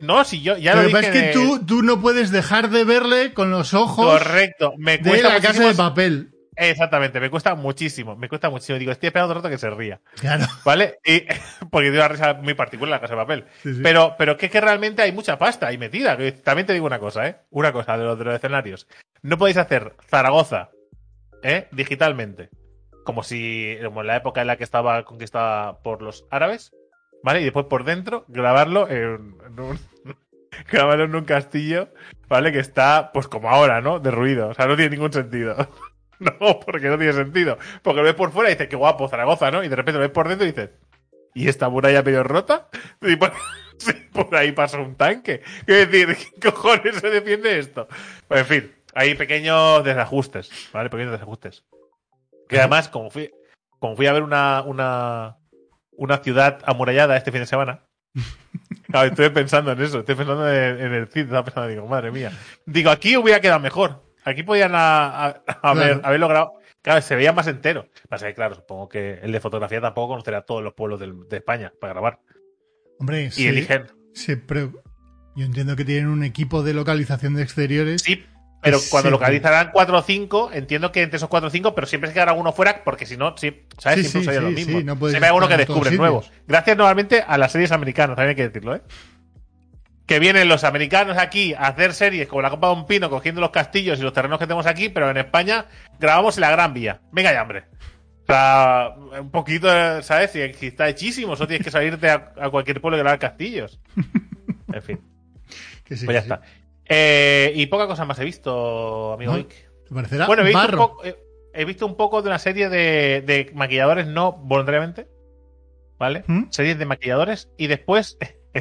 No, si yo ya Lo lo que pasa dije. es que tú, tú no puedes dejar de verle con los ojos Correcto, me de cuesta la casa muchísimo- de papel. Exactamente, me cuesta muchísimo, me cuesta muchísimo. Digo, estoy esperando otro rato que se ría, Claro. ¿vale? Y, [LAUGHS] porque tiene una risa muy particular la casa de papel. Sí, sí. Pero, pero que es que realmente hay mucha pasta ahí metida. También te digo una cosa, ¿eh? Una cosa de los, de los escenarios. No podéis hacer Zaragoza, ¿eh? Digitalmente. Como si, como en la época en la que estaba conquistada por los árabes, ¿vale? Y después por dentro, grabarlo en, en un. [LAUGHS] grabarlo en un castillo, ¿vale? Que está, pues como ahora, ¿no? Derruido. O sea, no tiene ningún sentido. [LAUGHS] [LAUGHS] No, porque no tiene sentido. Porque lo ves por fuera y dices, qué guapo, Zaragoza, ¿no? Y de repente lo ves por dentro y dices, ¿y esta muralla medio rota? Y por, [LAUGHS] sí, por ahí pasa un tanque. Quiero decir, ¿qué cojones se defiende esto? Pues en fin, hay pequeños desajustes, ¿vale? Pequeños desajustes. Que además, como fui, como fui a ver una, una, una ciudad amurallada este fin de semana, [LAUGHS] claro, estoy pensando en eso, estoy pensando en, en el CID, estaba pensando, digo, madre mía. Digo, aquí hubiera quedado mejor. Aquí podían a- a- haber, Claro. grabado. Claro, se veía más entero. Pasa que, claro, supongo que el de fotografía tampoco conocerá todos los pueblos del- de España para grabar. Hombre, Y se- eligen. yo entiendo que tienen un equipo de localización de exteriores. Sí, pero Sí, cuando sí. localizarán 4 o 5, entiendo que entre esos 4 o 5, pero siempre se quedará uno fuera, porque si no, sí, ¿sabes? Sí, siempre sí, usarían sí, lo mismo. sí, no Siempre hay uno que descubre nuevos. Gracias normalmente a las series americanas, también hay que decirlo, ¿eh? Que vienen los americanos aquí a hacer series como la Copa de un Pino, cogiendo los castillos y los terrenos que tenemos aquí, pero en España grabamos en la Gran Vía. Venga ya, hombre. O sea, un poquito, ¿sabes? Si, si está hechísimo, solo tienes que salirte a, a cualquier pueblo y grabar castillos. [LAUGHS] En fin. Que sí, Pues ya que sí. está. Eh, y poca cosa más he visto, amigo No, Vic. ¿Te parecerá Bueno, he visto, un barro? poco, he, he visto un poco de una serie de, de maquilladores, no voluntariamente. ¿Vale? ¿Mm? Series de maquilladores. Y después, [LAUGHS]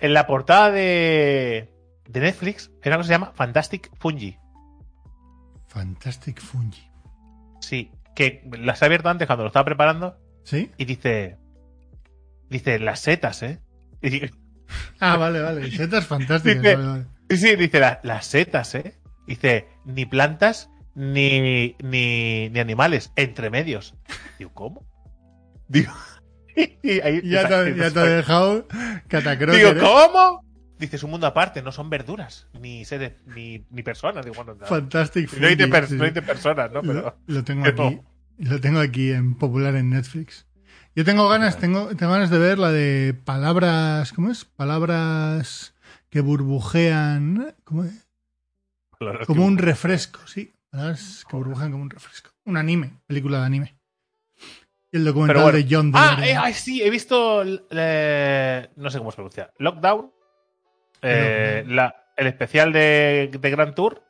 en la portada de, de Netflix, hay una cosa que se llama Fantastic Fungi. Fantastic Fungi. Sí, que las he abierto antes cuando lo estaba preparando ¿Sí? y dice. Dice, las setas, ¿eh? Y [LAUGHS] Ah, vale, vale. Setas fantásticas. Dice- vale, vale. Sí, sí, dice la- las setas, ¿eh? Dice, ni plantas ni, ni, ni animales, entre medios. Digo, ¿cómo? Digo, [LAUGHS] y ahí- Ya te, ya te ha dejado catacroker. Digo, ¿eh? ¿cómo? Dice, es un mundo aparte, no son verduras, ni seres, ni, ni personas. Digo, bueno. Fantastic no hay de, per- sí, no hay de personas, ¿no? Pero, Lo, lo tengo pero- aquí. Lo tengo aquí en popular en Netflix. Yo tengo ganas, tengo, tengo ganas de ver la de palabras, ¿cómo es? Palabras que burbujean, ¿cómo es? Como un refresco, sí. Palabras que burbujean como un refresco. Un anime, película de anime. El documental Pero bueno. de John Ah, Deere. eh, ay, sí, he visto. eh, no sé cómo se pronuncia. Lockdown. eh, la- el especial de, de Grand Tour.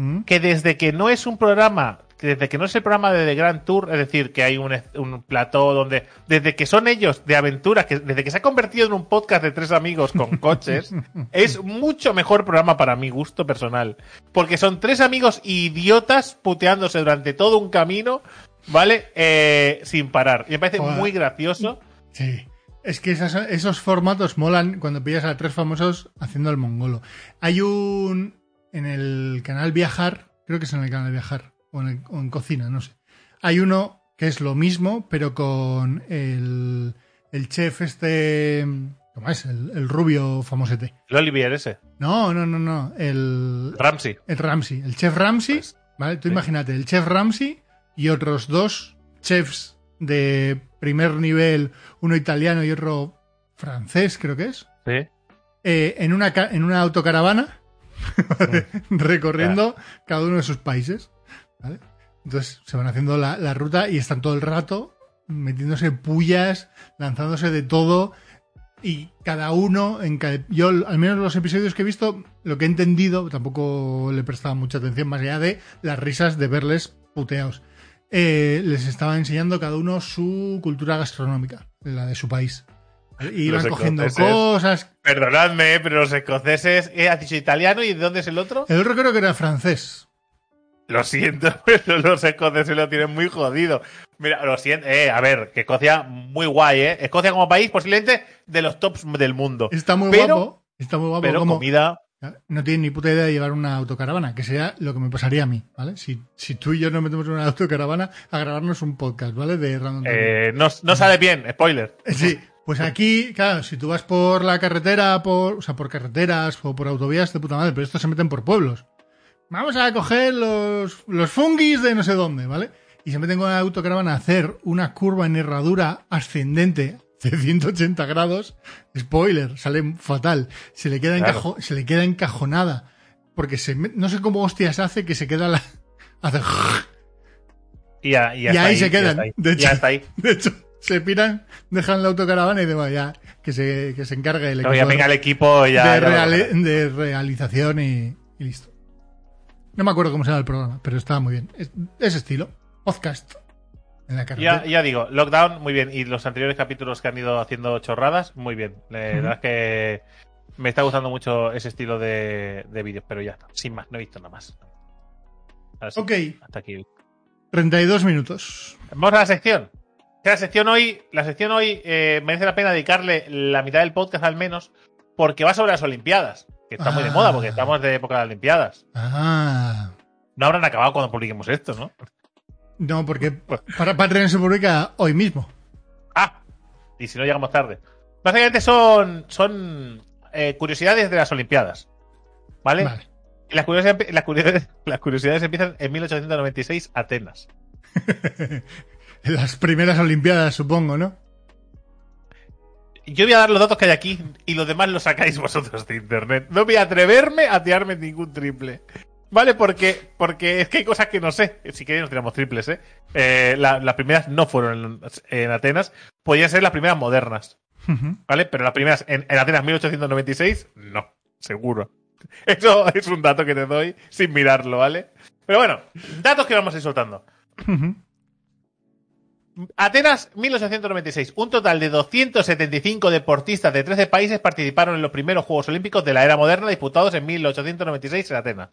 ¿Mm? que desde que no es un programa que desde que no es el programa de The Grand Tour, es decir, que hay un, un plató donde, desde que son ellos de aventuras, que desde que se ha convertido en un podcast de tres amigos con [LAUGHS] coches, es mucho mejor programa para mi gusto personal. Porque son tres amigos idiotas puteándose durante todo un camino, ¿vale? Eh, sin parar. Y me parece Joder. muy gracioso. Sí. Es que esas- esos formatos molan cuando pillas a tres famosos haciendo el mongolo. Hay un. En el canal Viajar, creo que es en el canal Viajar, o en, el- o en Cocina, no sé. Hay uno que es lo mismo, pero con el, el chef este. ¿Cómo es? El, el rubio famosete. El Olivier ese. No, no, no, no. El, Ramsey. el Ramsey. El chef Ramsey. Pues, ¿Vale? Tú sí. imagínate, el chef Ramsey y otros dos chefs de primer nivel, uno italiano y otro francés, creo que es, Sí. eh, en, una, en una autocaravana [LAUGHS] recorriendo cada uno de sus países. ¿vale? Entonces se van haciendo la, la ruta y están todo el rato metiéndose pullas, lanzándose de todo. Y cada uno, en cada- yo al menos los episodios que he visto, lo que he entendido, tampoco le prestaba mucha atención, más allá de las risas de verles puteados. Eh, les estaba enseñando cada uno su cultura gastronómica, la de su país. Y iban Los cogiendo escoceses. cosas. Perdonadme, eh, pero los escoceses, ¿eh? ¿has dicho italiano? ¿Y de dónde es el otro? El otro creo que era francés. Lo siento, [LAUGHS] pero los escoceses lo tienen muy jodido. Mira, lo siento. Eh, a ver, que Escocia muy guay, ¿eh? Escocia como país posiblemente de los tops del mundo. Está muy Pero- guapo. Está muy guapo. Pero como- comida... No tiene ni puta idea de llevar una autocaravana, que sería lo que me pasaría a mí, ¿vale? Si, si tú y yo nos metemos en una [LAUGHS] autocaravana a grabarnos un podcast, ¿vale? De Random. Eh, no, no sale bien, spoiler. Eh, Sí, pues aquí, claro, si tú vas por la carretera, por, o sea, por carreteras o por autovías de puta madre, pero estos se meten por pueblos. Vamos a coger los, los fungis de no sé dónde, ¿vale? Y se meten con la autocaravana a hacer una curva en herradura ascendente de 180 grados. Spoiler, sale fatal. Se le queda, Claro. encajo- se le queda encajonada. Porque se no sé cómo hostias hace que se queda la. [LAUGHS] Hace [LAUGHS] Y, ahí se quedan, ahí, de hecho. Ya está ahí. [LAUGHS] De hecho, se piran, dejan la autocaravana y demás, ya, que se, que se encargue el ya equipo venga el equipo y ya. de, ya lo reali- dejaré. de realización y, y listo. No me acuerdo cómo se llama el programa, pero estaba muy bien. Es, ese estilo. Podcast. En la. Ya, ya digo, Lockdown, muy bien. Y los anteriores capítulos que han ido haciendo chorradas, muy bien. La Ujú. verdad es que me está gustando mucho ese estilo de, de vídeos, pero ya, sin más, no he visto nada más. Ahora sí, Ok, Hasta aquí. 32 minutos. Vamos a la sección. La sección hoy, la sección hoy eh, merece la pena dedicarle la mitad del podcast al menos, porque va sobre las Olimpiadas, que está muy de Ah. moda, porque estamos de época de las Olimpiadas. Ah. No habrán acabado cuando publiquemos esto, ¿no? No, porque para Patreon se publica hoy mismo. Ah, y si no llegamos tarde. Básicamente son, son eh, curiosidades de las Olimpiadas. ¿Vale? Vale. Y Las, curiosidades, las, curiosidades, [LAUGHS] las curiosidades empiezan en 1896, Atenas. [LAUGHS] Las primeras Olimpiadas, supongo, ¿no? Yo voy a dar los datos que hay aquí y los demás los sacáis vosotros de internet. No voy a atreverme a tirarme ningún triple. ¿Vale? Porque, porque es que hay cosas que no sé. Si queréis nos tiramos triples, ¿eh? Eh, la- las primeras no fueron en, en Atenas. Podían ser las primeras modernas. ¿Vale? Pero las primeras en, en Atenas 1896, no. Seguro. [LAUGHS] Eso es un dato que te doy sin mirarlo, ¿vale? Pero bueno, datos que vamos a ir soltando. Atenas 1896. Un total de 275 deportistas de 13 países participaron en los primeros Juegos Olímpicos de la era moderna disputados en 1896 en Atenas.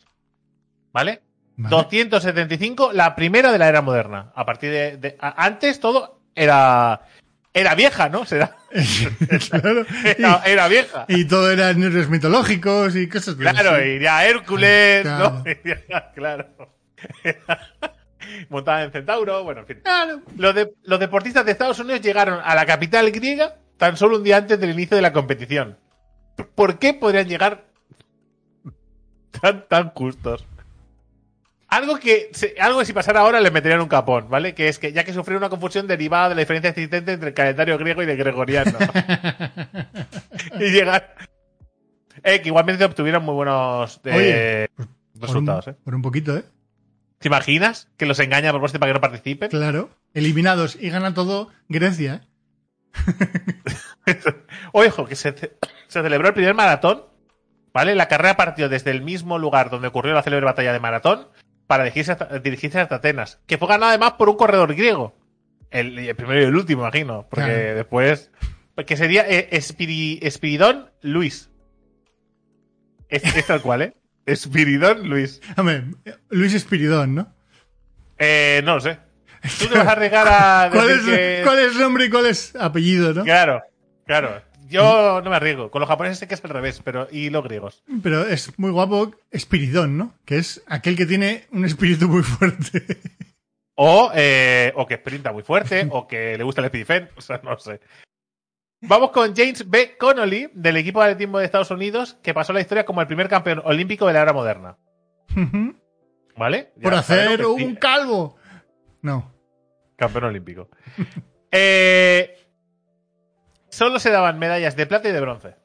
¿Vale? Vale. 275, la primera de la era moderna. A partir de, de- a- antes todo era era vieja, ¿no? Será- [LAUGHS] claro. era, era vieja. Y, todo eran héroes mitológicos y cosas Claro, esas. iría Hércules, Claro. ¿no? [LAUGHS] Iría- claro. [LAUGHS] Montada en Centauro, bueno, en fin. Claro. Los, de- los deportistas de Estados Unidos llegaron a la capital griega tan solo un día antes del inicio de la competición. ¿Por qué podrían llegar tan, tan justos? Algo que, algo que si pasara ahora le meterían un capón, ¿vale? Que es que ya que sufrieron una confusión derivada de la diferencia existente entre el calendario griego y el gregoriano. [LAUGHS] y llegar. Eh, que igualmente obtuvieron muy buenos eh, Oye, Por un, resultados, ¿eh? por un poquito, ¿eh? ¿Te imaginas que los engaña a propósito para que no participen? Claro. Eliminados y gana todo Grecia. ¿eh? [LAUGHS] Ojo, que se, ce- se celebró el primer maratón, ¿vale? La carrera partió desde el mismo lugar donde ocurrió la célebre batalla de maratón para dirigirse hasta, dirigirse hasta Atenas, que fue ganado además por un corredor griego. El, el primero y el último, imagino, porque Claro. después... Que sería eh, Espiri- Espiridón Luis. Es, es tal cual, ¿eh? [LAUGHS] Espiridón Luis. Hombre, Luis Espiridón, ¿no? Eh, no lo sé. Tú te vas a arriesgar a [LAUGHS] ¿Cuál decir es, que... cuál es nombre y cuál es apellido, no? Claro, claro. Yo no me arriesgo. Con los japoneses sé que es al revés, pero... Y los griegos. Pero es muy guapo Espiridón, ¿no? Que es aquel que tiene un espíritu muy fuerte. [LAUGHS] O, eh, o que sprinta muy fuerte, o que le gusta el Spidifen, o sea, no sé. Vamos con James B. Connolly, del equipo de atletismo de Estados Unidos, que pasó la historia como el primer campeón olímpico de la era moderna. ¿Vale? Ya Por hacer un calvo. No. campeón olímpico. [LAUGHS] Eh, solo se daban medallas de plata y de bronce.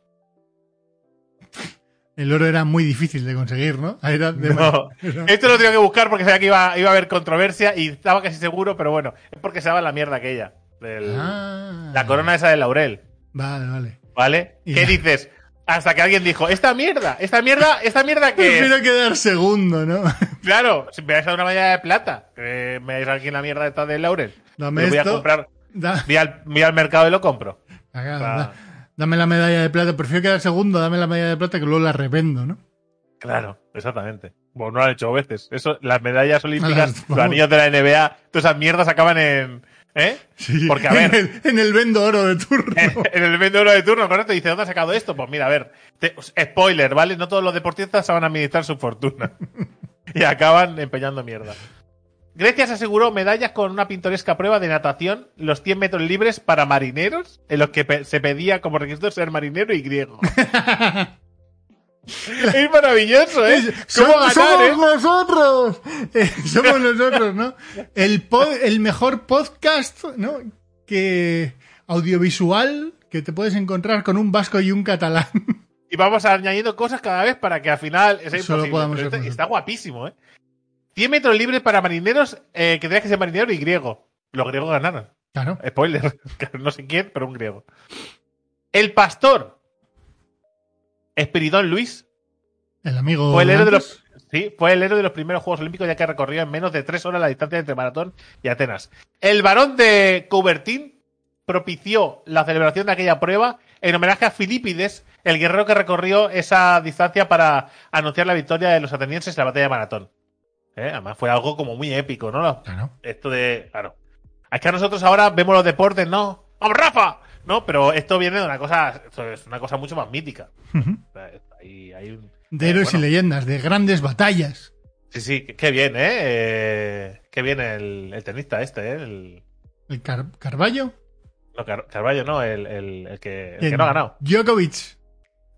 El oro era muy difícil de conseguir, ¿no? Era de- No. [LAUGHS] Esto lo tengo que buscar porque sabía que iba, iba a haber controversia y estaba casi seguro, pero bueno, es porque se daba la mierda aquella. del- Ah. La corona esa de laurel. Vale, vale. ¿Vale? Y ¿Qué ya. dices? Hasta que alguien dijo, esta mierda, esta mierda, esta mierda [LAUGHS] que es. Prefiero quedar segundo, ¿no? [LAUGHS] Claro, si me vais a dar una medalla de plata, que me dais aquí la mierda esta del laurel. Dame voy a comprar, Da- voy al, voy al mercado y lo compro. Acá, da- dame la medalla de plata. Prefiero quedar segundo, dame la medalla de plata que luego la revendo, ¿no? Claro, exactamente. Bueno, no lo han hecho veces. Eso, las medallas olímpicas, Las- los anillos de la NBA, todas esas mierdas acaban en. ¿Eh? Sí. Porque, a [LAUGHS] ver. En el, en el vendo oro de turno. [LAUGHS] en el vendedor de turno, correcto. Dice, ¿dónde has sacado esto? Pues mira, a ver. te- spoiler, ¿vale? No todos los deportistas saben administrar su fortuna. [LAUGHS] y acaban empeñando mierda. Grecia se aseguró medallas con una pintoresca prueba de natación, los 100 metros libres para marineros, en los que pe- se pedía como requisito ser marinero y griego. [LAUGHS] es maravilloso, ¿eh? ¿Cómo Som- ganar, somos eh? nosotros. Eh, somos nosotros, ¿no? El, el mejor podcast, ¿no? Que audiovisual que te puedes encontrar con un vasco y un catalán. Y vamos añadiendo cosas cada vez para que al final sea imposible. Pero este- nosotros. está guapísimo, ¿eh? 100 metros libres para marineros eh, que tenías que ser marinero y griego. Los griegos ganaron. Claro. Spoiler. [LAUGHS] no sé quién, pero un griego. El pastor. Espiridón Luis. El amigo. Fue el, héroe de los, sí, fue el héroe de los primeros Juegos Olímpicos ya que recorrió en menos de tres horas la distancia entre Maratón y Atenas. El varón de Coubertin propició la celebración de aquella prueba en homenaje a Filipides, el guerrero que recorrió esa distancia para anunciar la victoria de los atenienses en la batalla de Maratón. ¿Eh? Además fue algo como muy épico, ¿no? Claro. Esto de. Claro. Es que nosotros ahora vemos los deportes, ¿no? ¡Vamos, Rafa! No, pero esto viene de una cosa. Esto es una cosa mucho más mítica. Hay, hay un. De Eh, héroes bueno. y leyendas, de grandes batallas. Sí, sí, qué- bien, ¿eh? Eh, qué bien el, el tenista este, ¿eh? El, El Car- Carballo. no, Car- Carballo, no, el, el, que, que no ha ganado. Djokovic.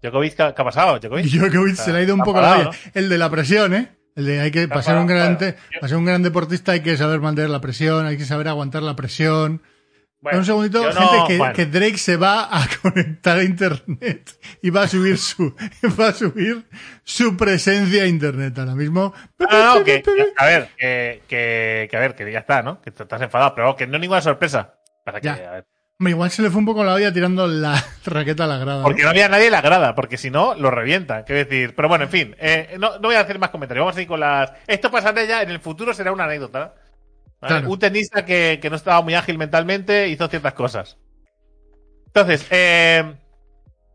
Djokovic, ¿qué, ha pasado? Djokovic. Djokovic se le ha ido un poco la. El de la presión, ¿eh? El de hay que Está pasar un gran, para ser un gran deportista hay que saber mantener la presión, hay que saber aguantar la presión. Bueno, un segundito, gente, no- que, bueno. que Drake se va a [LAUGHS] conectar a internet y va a subir su [LAUGHS] va a subir su presencia a internet ahora mismo. No, no, que, que- a ver, que, que, que a ver, que ya está, ¿no? Que te- estás enfadado, pero que no es ninguna sorpresa. Para que, Ya. a ver, Hombre, igual se le fue un poco la olla tirando la [LAUGHS] raqueta a la grada. ¿no? porque no había nadie en la grada, porque si no, lo revientan. Quiero decir, pero bueno, en fin, eh, no, no voy a hacer más comentarios. Vamos a ir con las. Esto pasará ya, en el futuro será una anécdota. ¿vale? Claro. Un tenista que, que no estaba muy ágil mentalmente hizo ciertas cosas. Entonces, eh,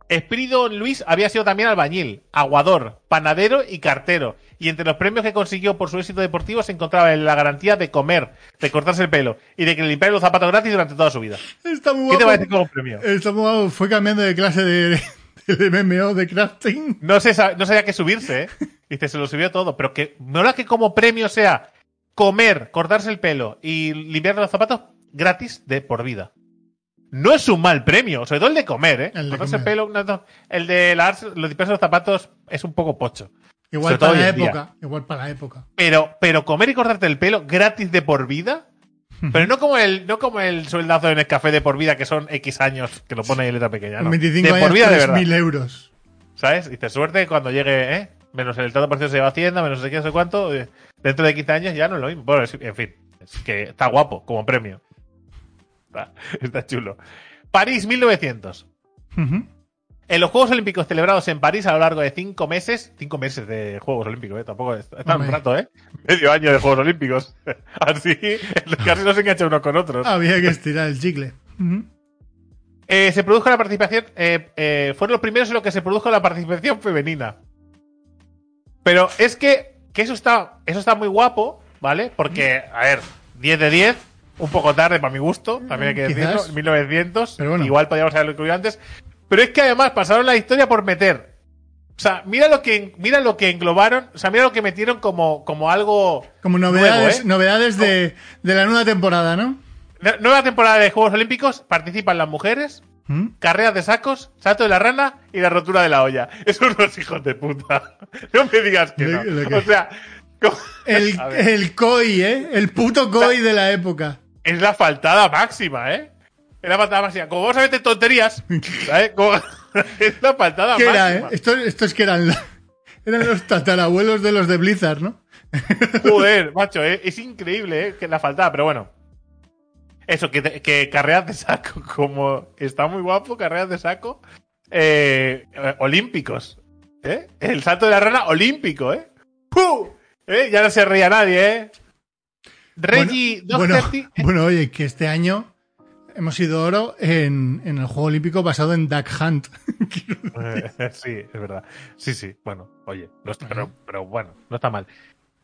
Espíritu Luis había sido también albañil, aguador, panadero y cartero. Y entre los premios que consiguió por su éxito deportivo se encontraba la garantía de comer, de cortarse el pelo y de que le limpiaran los zapatos gratis durante toda su vida. Está muy ¿Qué te guapo. parece como premio? Está muy guapo. Fue cambiando de clase de, de MMO, de crafting. No, se no sabía qué subirse, ¿eh? Dice, se lo subió todo. Pero que no era que como premio sea comer, cortarse el pelo y limpiarse los zapatos gratis de por vida. No es un mal premio, sobre todo el de comer, ¿eh? El de cortarse el comer. pelo, no, no. el de los limpiarse los zapatos es un poco pocho. Igual para la día. época. Igual para la época. Pero, pero comer y cortarte el pelo gratis de por vida. Pero no como el, no como el sueldazo en el café de por vida, que son X años, que lo pone ahí en letra pequeña. No. 25 de por vida, de verdad. 3.000 euros. ¿Sabes? Dice, suerte cuando llegue, ¿eh? Menos el tanto por ciento se lleva Hacienda, menos no sé qué, no sé cuánto. eh, Dentro de 15 años ya no es lo mismo. Bueno, es- en fin. Es que está guapo como premio. Está, está chulo. París, 1900. Ujú. En los Juegos Olímpicos celebrados en París a lo largo de cinco meses, cinco meses de Juegos Olímpicos, ¿eh? tampoco es, está un Hombre. rato, ¿eh? Medio año de Juegos Olímpicos. [LAUGHS] Así, casi no se engancha unos con otros. Había que estirar el chicle. Eh, se produjo la participación, eh, eh, fueron los primeros en los que se produjo la participación femenina. Pero es que, que eso está, eso está muy guapo, ¿vale? Porque, a ver, 10 de 10, un poco tarde para mi gusto, también hay que Quizás. decirlo, 1900, Pero bueno. igual podríamos haberlo incluido antes. Pero es que además pasaron la historia por meter. O sea, mira lo que, mira lo que englobaron, o sea, mira lo que metieron como, como algo. Como novedades, Nuevo, ¿eh? novedades de, de la nueva temporada, ¿no? Nue- Nueva temporada de Juegos Olímpicos, participan las mujeres, ¿Mm? carreras de sacos, salto de la rana y la rotura de la olla. Esos unos hijos de puta. [LAUGHS] No me digas que no. O sea, ¿cómo- El, [LAUGHS] el COI, ¿eh? El puto COI de la época. Es la faltada máxima, ¿eh? Es la faltada máxima. Como vamos a meter tonterías, ¿sabes? Como- [LAUGHS] es la faltada ¿Qué máxima. era, eh? Estos, estos que eran, la- eran los tatarabuelos de los de Blizzard, ¿no? Joder, macho, eh, es increíble, ¿eh? Que la faltada, pero bueno. Eso, que, te- que carreras de saco, [LAUGHS] como está muy guapo, carreras de saco eh, olímpicos. ¿eh? El salto de la rana olímpico, ¿eh? ¡Puh! ¿Eh? Ya no se reía nadie, ¿eh? Reggie bueno, 230. ¿eh? bueno, oye, que este año hemos sido oro en, en el Juego Olímpico basado en Duck Hunt. Eh, sí, es verdad. Sí, sí. Bueno, oye, no está- pero, pero bueno, no está mal.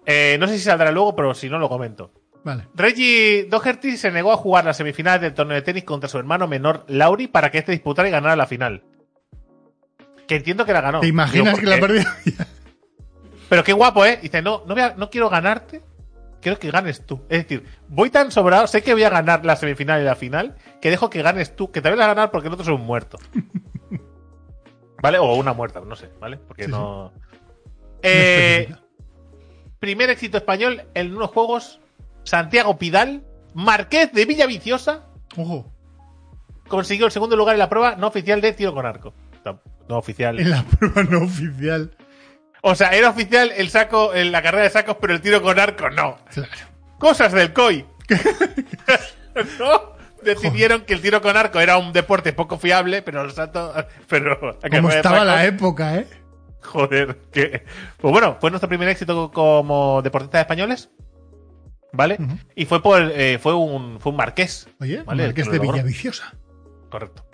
Eh, no sé si saldrá luego, pero si no, lo comento. Vale. Reggie Doherty se negó a jugar las semifinales del torneo de tenis contra su hermano menor Lauri para que este disputara y ganara la final. Que entiendo que la ganó. ¿Te imaginas Digo, que la perdió? [LAUGHS] Pero qué guapo, ¿eh? Dice, no, no, voy a- no quiero ganarte, quiero que ganes tú. Es decir, voy tan sobrado, sé que voy a ganar la semifinal y la final, que dejo que ganes tú, que te vas a ganar porque el otro es un muerto. [LAUGHS] ¿Vale? O una muerta, no sé, ¿vale? Porque Sí, no... Eh, primer éxito español en unos juegos, Santiago Pidal, Marqués de Villaviciosa, Ojo, consiguió el segundo lugar en la prueba no oficial de tiro con arco. No, no oficial. en la prueba no oficial. O sea, era oficial el saco, la carrera de sacos, pero el tiro con arco no. Claro. Cosas del COI. [LAUGHS] ¿No? Decidieron que el tiro con arco era un deporte poco fiable, pero el salto. Pero. la Como de estaba la época, ¿eh? Joder, que. Pues bueno, fue nuestro primer éxito como deportistas españoles. ¿Vale? Y fue por eh, fue un fue un marqués. Oye, Vale, Marqués de. Villaviciosa. Correcto.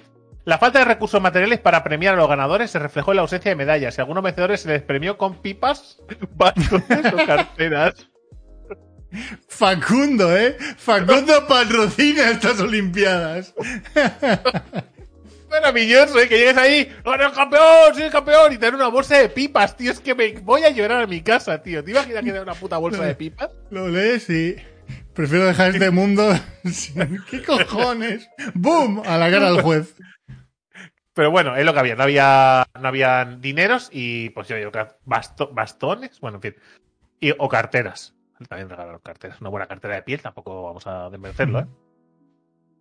La falta de recursos materiales para premiar a los ganadores se reflejó en la ausencia de medallas y a algunos vencedores se les premió con pipas, [LAUGHS] bastones o carteras. Facundo, ¿eh? Facundo patrocina estas Olimpiadas. [LAUGHS] Maravilloso, ¿eh? Que llegues ahí, ¡Gana el campeón! ¡Soy el campeón! Y tener una bolsa de pipas, tío. Es que me voy a llorar a mi casa, tío. ¿Te imaginas que te una puta bolsa de pipas? [LAUGHS] Lo lees y prefiero dejar este mundo sin... ¿Qué cojones? ¡Boom! A la cara del juez. Pero bueno, es lo que había. No había, no había dineros y, pues yo digo, basto- bastones, bueno, en fin. Y, o carteras. También regalaron carteras. Una buena cartera de piel, tampoco vamos a desmerecerlo, ¿eh?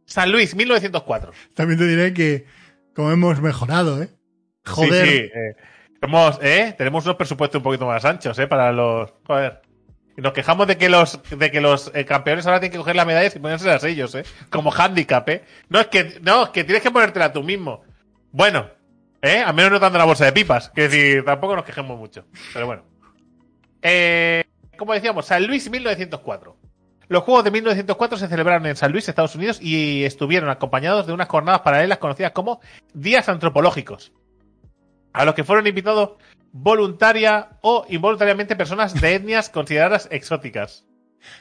San Luis, 1904. También te diré que como hemos mejorado, ¿eh? Joder. Sí, sí, eh, hemos, ¿eh? Tenemos unos presupuestos un poquito más anchos, ¿eh? Para los. Joder. Y nos quejamos de que los, de que los eh, campeones ahora tienen que coger las medallas y ponérselas ellos, ¿eh? Como handicap, ¿eh? No, es que, no, es que tienes que ponértela tú mismo. Bueno, ¿eh? Al menos no dando la bolsa de pipas. Que decir, tampoco nos quejemos mucho. Pero bueno. Eh, como decíamos, San Luis 1904. Los Juegos de 1904 se celebraron en San Luis, Estados Unidos, y estuvieron acompañados de unas jornadas paralelas conocidas como Días Antropológicos, a los que fueron invitados voluntaria o involuntariamente personas de etnias consideradas exóticas.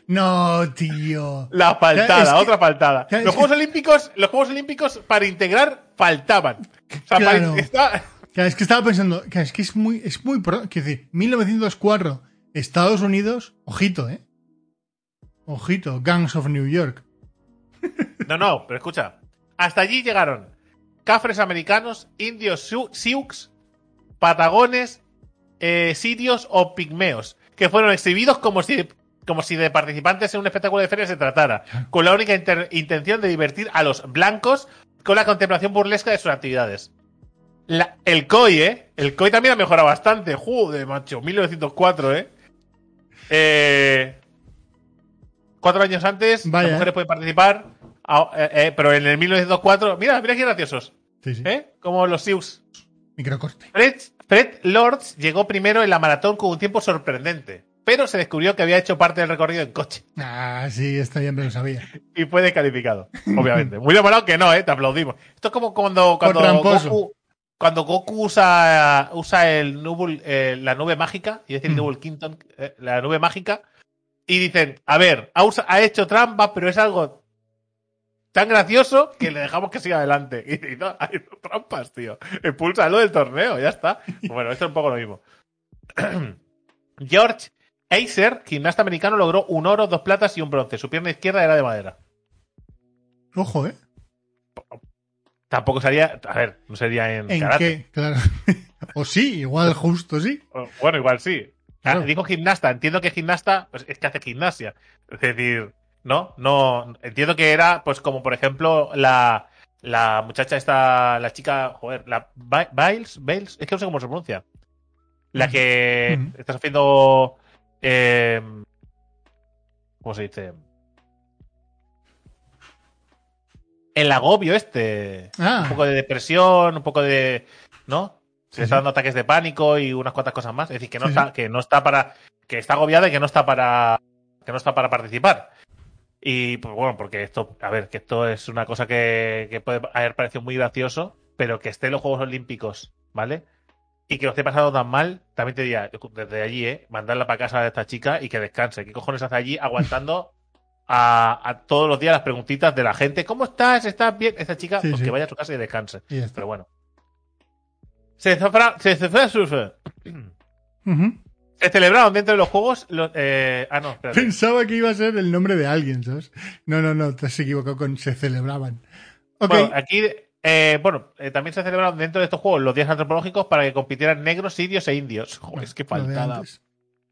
No, tío. La faltada, Es que- otra faltada. Los que- Juegos Olímpicos, los Juegos Olímpicos para integrar faltaban. O sea, para- Claro. está- Claro, es que estaba pensando, claro, es que es muy, es muy quiero decir, 1904, Estados Unidos, ojito, eh. Ojito, Gangs of New York. No, no, pero escucha. Hasta allí llegaron cafres americanos, indios sioux, patagones, eh, sirios o pigmeos, que fueron exhibidos como si, como si de participantes en un espectáculo de feria se tratara, con la única intención de divertir a los blancos con la contemplación burlesca de sus actividades. La- el COI, ¿eh? El COI también ha mejorado bastante. Joder, macho. 1904, ¿eh? Eh, Cuatro años antes, Vaya. las mujeres pueden participar, eh, eh, pero en el 1904, mira, mira qué graciosos, Sí, sí. ¿eh? Como los Sioux. Microcorte. Fred, Fred Lords llegó primero en la maratón con un tiempo sorprendente, pero se descubrió que había hecho parte del recorrido en coche Ah, sí, esto ya me lo sabía. y fue descalificado, obviamente. Muy demorado que no, ¿eh? Te aplaudimos. Esto es como cuando, cuando. Goku, cuando Goku usa, usa el nubul- eh, la nube mágica, y decir Mm. Nubul Quinton, eh, la nube mágica, y dicen, a ver, ha, usa- ha hecho trampa, pero es algo tan gracioso que le dejamos que siga adelante. [LAUGHS] Y dice, no, ha hecho trampas, tío. Expúlsalo del torneo, ya está. Bueno, esto es un poco lo mismo. [CLEARS THROAT] George Acer, gimnasta americano, logró un oro, dos platas y un bronce. Su pierna izquierda era de madera. Ojo, ¿eh? Tampoco sería, a ver, no sería en, ¿En karate. qué? Claro. [LAUGHS] o sí, igual [LAUGHS] justo sí. Bueno, igual sí. Ah, Claro. dijo gimnasta, entiendo que gimnasta pues, es que hace gimnasia. Es decir, no, no, entiendo que era, pues como por ejemplo la, la muchacha esta, la chica, joder, la Biles, Bales, es que no sé cómo se pronuncia. La que Ujú. está haciendo, eh, ¿cómo se dice? El agobio este. Ah. Un poco de depresión, un poco de. ¿No? Se Sí, le está sí. dando ataques de pánico y unas cuantas cosas más. Es decir, que no Sí, está, que no está para. Que está agobiada y que no está para. Que no está para participar. Y pues bueno, porque esto, a ver, que esto es una cosa que, que puede haber parecido muy gracioso, pero que esté en los Juegos Olímpicos, ¿vale? Y que lo esté pasando tan mal, también te diría, desde allí, ¿eh? Mandarla para casa de esta chica y que descanse. ¿Qué cojones hace allí aguantando a, a todos los días las preguntitas de la gente? ¿Cómo estás? ¿Estás bien? Esta chica, Sí, pues sí. que vaya a su casa y descanse. Y. Pero bueno. Se, cefra- se. Ujú. Se celebraron dentro de los juegos. los- eh, ah, no, espérate. Pensaba que iba a ser el nombre de alguien, ¿sabes? No, no, no, te has equivocado con se celebraban. Ok. Bueno, aquí, eh, bueno, eh, también se celebraron dentro de estos juegos los días antropológicos para que compitieran negros, sirios e indios. Joder, es que faltada.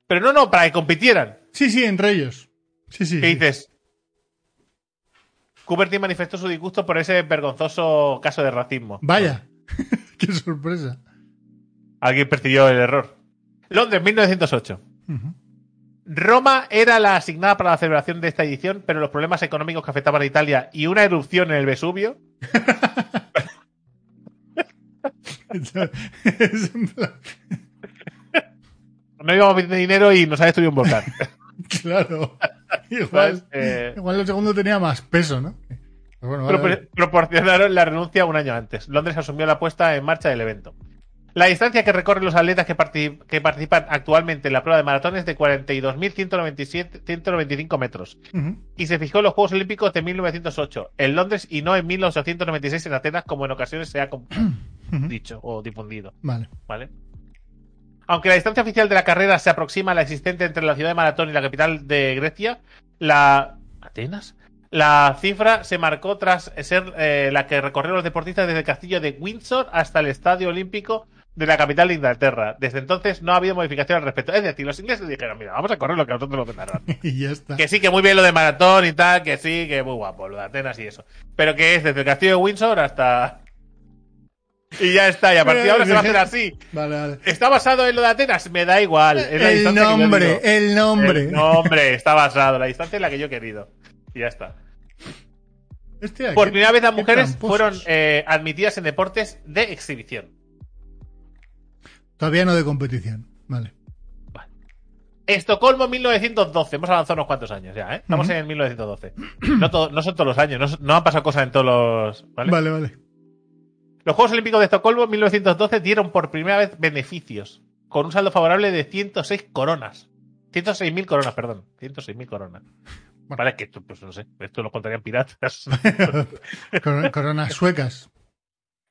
Pero no, no, para que compitieran. Sí, sí, entre ellos. Sí, sí. ¿Qué sí. dices? Coubertin manifestó su disgusto por ese vergonzoso caso de racismo. Vaya. [LAUGHS] Qué sorpresa. Alguien percibió el error. Londres, 1908. Ujú. Roma era la asignada para la celebración de esta edición, pero los problemas económicos que afectaban a Italia y una erupción en el Vesubio [LAUGHS] Es en plan- no íbamos bien de dinero y nos ha destruido un volcán. [LAUGHS] claro. Igual. Eh, igual el segundo tenía más peso, ¿no? Pero bueno, vale, Propor- vale. proporcionaron la renuncia un año antes. Londres asumió la puesta en marcha del evento. La distancia que recorren los atletas que, parti- que participan actualmente en la prueba de maratón es de 42.197 195 metros Ujú. y se fijó en los Juegos Olímpicos de 1908 en Londres y no en 1896 en Atenas como en ocasiones se ha [CLEARS THROAT] dicho o difundido. Vale. ¿vale? Aunque la distancia oficial de la carrera se aproxima a la existente entre la ciudad de Maratón y la capital de Grecia, la ¿Atenas? La cifra se marcó tras ser eh, la que recorrieron los deportistas desde el castillo de Windsor hasta el Estadio Olímpico de la capital de Inglaterra. Desde entonces no ha habido modificación al respecto. Es decir, los ingleses dijeron, mira, vamos a correr lo que a nosotros nos gana". [LAUGHS] Y ya está. Que sí, que muy bien lo de maratón y tal, que sí, que muy guapo, lo de Atenas y eso. Pero que es desde el castillo de Windsor hasta... Y ya está, y a partir de ahora se va a hacer así. [LAUGHS] Vale, vale. ¿Está basado en lo de Atenas? Me da igual. es la El que nombre, el nombre. El nombre está basado, la distancia en la que yo he querido. Y ya está. Hostia, Por qué- primera vez las mujeres fueron eh, admitidas en deportes de exhibición. Todavía no de competición. Vale. Estocolmo 1912. Hemos avanzado unos cuantos años ya, ¿eh? Estamos Ujú. en 1912. No, todo- no son todos los años, no, no han pasado cosas en todos los... ¿vale? Vale, vale. Los Juegos Olímpicos de Estocolmo en 1912 dieron por primera vez beneficios, con un saldo favorable de 106 coronas. 106.000 coronas, perdón. 106.000 coronas. Bueno. Vale, que esto, pues no sé, esto lo contarían piratas. [LAUGHS] Cor- Coronas suecas.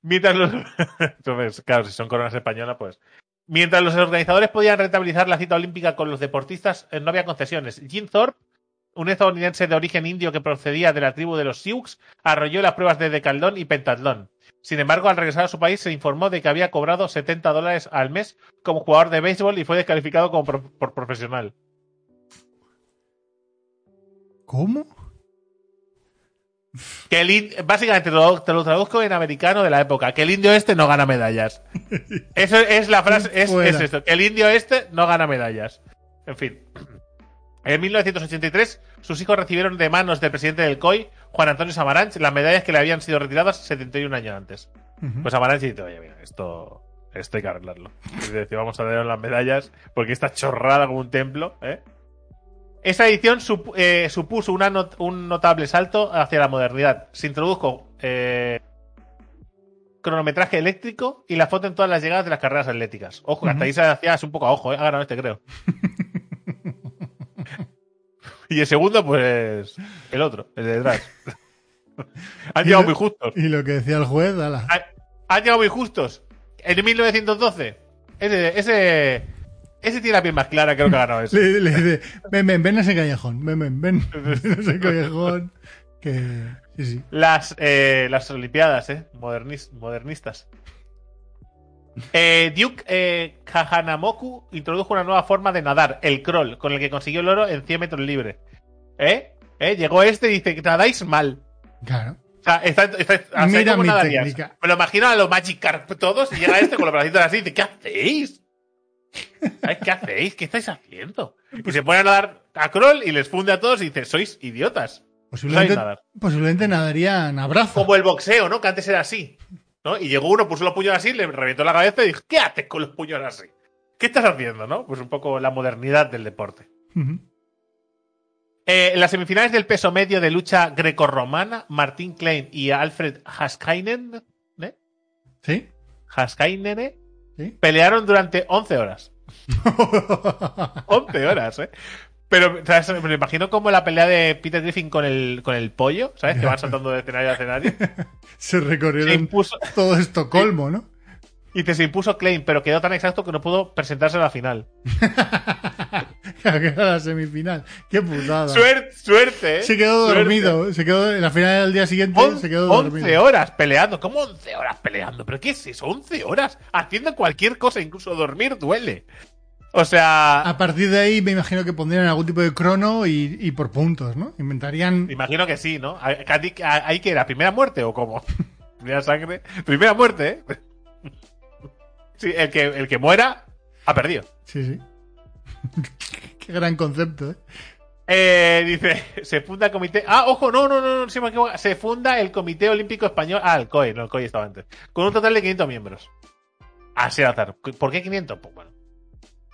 Mientras los. [LAUGHS] Entonces, claro, si son coronas españolas, pues. Mientras los organizadores podían rentabilizar la cita olímpica con los deportistas, eh, no había concesiones. Jim Thorpe, un estadounidense de origen indio que procedía de la tribu de los Sioux, arrolló las pruebas de decaldón y pentatlón. Sin embargo, al regresar a su país, se informó de que había cobrado 70 dólares al mes como jugador de béisbol y fue descalificado como pro- por profesional. ¿Cómo? Que el in- básicamente te lo, te lo traduzco en americano de la época, que el indio este no gana medallas. [LAUGHS] Eso es la frase, es esto, que el indio este no gana medallas. En fin. En 1983, sus hijos recibieron de manos del presidente del COI, Juan Antonio Samaranch, las medallas que le habían sido retiradas 71 años antes. Pues Samaranch dice, oye, mira, esto, esto hay que arreglarlo. Y decía, vamos a dar las medallas porque está chorrada como un templo, ¿eh? Esa edición sup- eh, supuso una not- un notable salto hacia la modernidad. Se introdujo eh, cronometraje eléctrico y la foto en todas las llegadas de las carreras atléticas. Ojo, que hasta ahí se hacía un poco a ojo, ¿eh? ha ganado este, creo. [LAUGHS] y el segundo, pues, el otro, el de detrás. [LAUGHS] Han llegado lo- muy justos. Y lo que decía el juez, ala. Han, han llegado muy justos. En 1912, ese, ese, ese tiene la piel más clara, creo que ha ganado ese. [LAUGHS] Le, le dice, ven, ven, ven a ese callejón, ven, ven, ven, [LAUGHS] ven a ese callejón. Que, sí, sí. Las, eh, las Olimpiadas, ¿eh? Modernis- modernistas. Eh, Duke eh, Kahanamoku introdujo una nueva forma de nadar, el crawl, con el que consiguió el oro en 100 metros libre. ¿Eh? ¿Eh? Llegó este y dice que nadáis mal. Claro. O sea, está, está, sea, Mira. Me lo imagino a los Magic Carp todos y llega este con los bracitos así y dice, ¿qué hacéis? ¿Sabes ¿Qué hacéis? ¿Qué estáis haciendo? Y se pone a nadar a crawl y les funde a todos y dice, sois idiotas. Posiblemente, nadar. posiblemente nadarían a brazo. Como el boxeo, ¿no? Que antes era así. ¿No? Y llegó uno, puso los puños así, le reventó la cabeza y dijo, ¿qué haces con los puños así? ¿Qué estás haciendo, no? Pues un poco la modernidad del deporte. Eh, en las semifinales del peso medio de lucha grecorromana, Martín Klein y Alfred Haskainen, ¿eh? ¿Sí? Haskainen, ¿Sí? pelearon durante 11 horas. [LAUGHS] 11 horas, ¿eh? Pero, ¿sabes? Me imagino como la pelea de Peter Griffin con el, con el pollo, ¿sabes? Que van saltando de escenario a escenario. Se [LAUGHS] Se recorrieron impuso, todo Estocolmo, ¿no? y te se impuso Klein, pero quedó tan exacto que no pudo presentarse a la final. [LAUGHS] Era la semifinal. Qué putada. Suerte, suerte, ¿eh? Se quedó Suerte. dormido. Se quedó en la final del día siguiente. On- se quedó 11 dormido. horas peleando. ¿Cómo 11 horas peleando? ¿Pero qué es eso? 11 horas haciendo cualquier cosa, incluso dormir duele. O sea, A partir de ahí me imagino que pondrían algún tipo de crono y, y por puntos, ¿no? Inventarían. imagino que sí, ¿no? ¿Hay hay que era primera muerte o cómo? [LAUGHS] Primera sangre. Primera muerte, ¿eh? [LAUGHS] Sí, el que, el que muera ha perdido. Sí, sí. [LAUGHS] Qué gran concepto, ¿eh? Eh, dice, se funda el comité. Ah, ojo, no, no, no, no, se me equivoco. Se funda el Comité Olímpico Español. Ah, el COE, no, el COE estaba antes. Con un total de 500 miembros. Así al azar. ¿Por qué 500? Pues bueno.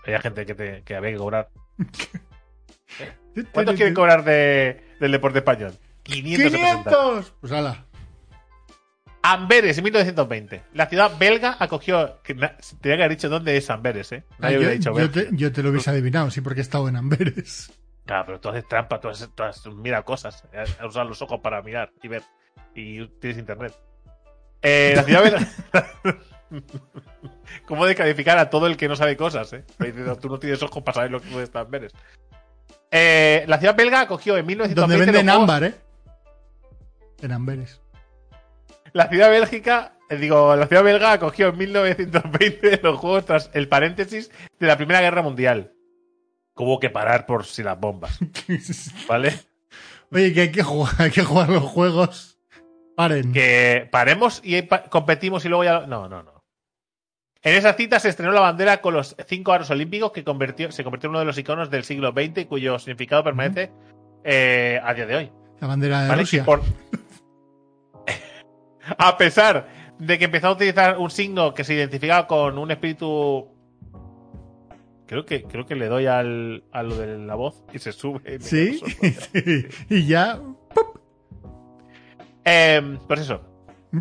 Había gente que, te, que había que cobrar. [LAUGHS] ¿Cuántos quieren cobrar de, del deporte español? 500. representantes. ¡500! Pues ala. Amberes, en 1920. La ciudad belga acogió. Que tenía que haber dicho dónde es Amberes, ¿eh? Nadie Ah, yo, hubiera dicho yo te, yo te lo hubiese adivinado, sí, porque he estado en Amberes. Claro, pero tú haces trampa, tú has, tú mira cosas, has has usado los ojos para mirar y ver. Y tienes internet. Eh, la ciudad belga. [LAUGHS] [LAUGHS] ¿Cómo descalificar a todo el que no sabe cosas, eh? Diciendo, tú no tienes ojos para saber lo que puede estar Amberes. Eh, la ciudad belga acogió en 1920. Donde venden ámbar, ¿eh? En Amberes. La ciudad bélgica, eh, digo, la ciudad belga acogió en 1920 [LAUGHS] los juegos tras el paréntesis de la Primera Guerra Mundial. Hubo que parar por si las bombas, [LAUGHS] ¿vale? Oye, que hay que jugar, hay que jugar los juegos. Paren. Que paremos y pa- competimos y luego ya. No, no, no. En esa cita se estrenó la bandera con los cinco aros olímpicos que convirtió, se convirtió en uno de los iconos del siglo XX cuyo significado permanece eh, a día de hoy. La bandera de ¿vale? Rusia. Por- [LAUGHS] a pesar de que empezó a utilizar un signo que se identificaba con un espíritu. Creo que, creo que le doy al, a lo de la voz y se sube. y [LAUGHS] Sí. Y ya. Em, pues eso.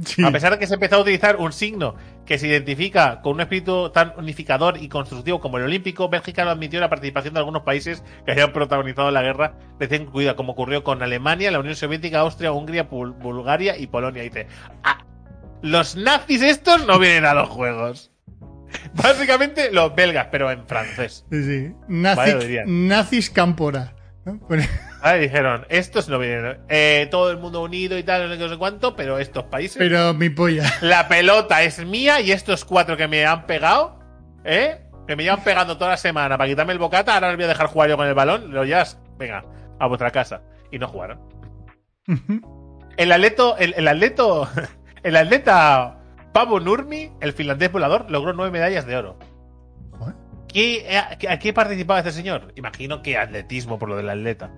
Sí. A pesar de que se empezó a utilizar un signo que se identifica con un espíritu tan unificador y constructivo como el olímpico, Bélgica no admitió la participación de algunos países que hayan protagonizado la guerra recién concluida, como ocurrió con Alemania, la Unión Soviética, Austria, Hungría, Bul- Bulgaria y Polonia. Y dice, ah, los nazis estos no vienen a los juegos. Básicamente los belgas, pero en francés. Sí, sí. Nazi, dirían. nazis Cámpora. [LAUGHS] Ahí dijeron, estos no vienen. Eh, todo el mundo unido y tal, no sé qué, no sé cuánto, pero estos países... Pero mi polla. [LAUGHS] La pelota es mía y estos cuatro que me han pegado, ¿eh? Que me llevan pegando toda la semana para quitarme el bocata, ahora les voy a dejar jugar yo con el balón, lo ya, venga, a vuestra casa. Y no jugaron. El atleto, el, el atleto, [LAUGHS] el atleta Pavo Nurmi, el finlandés volador, logró nueve medallas de oro. ¿Qué, a, a qué participaba este señor? Imagino que atletismo por lo del atleta.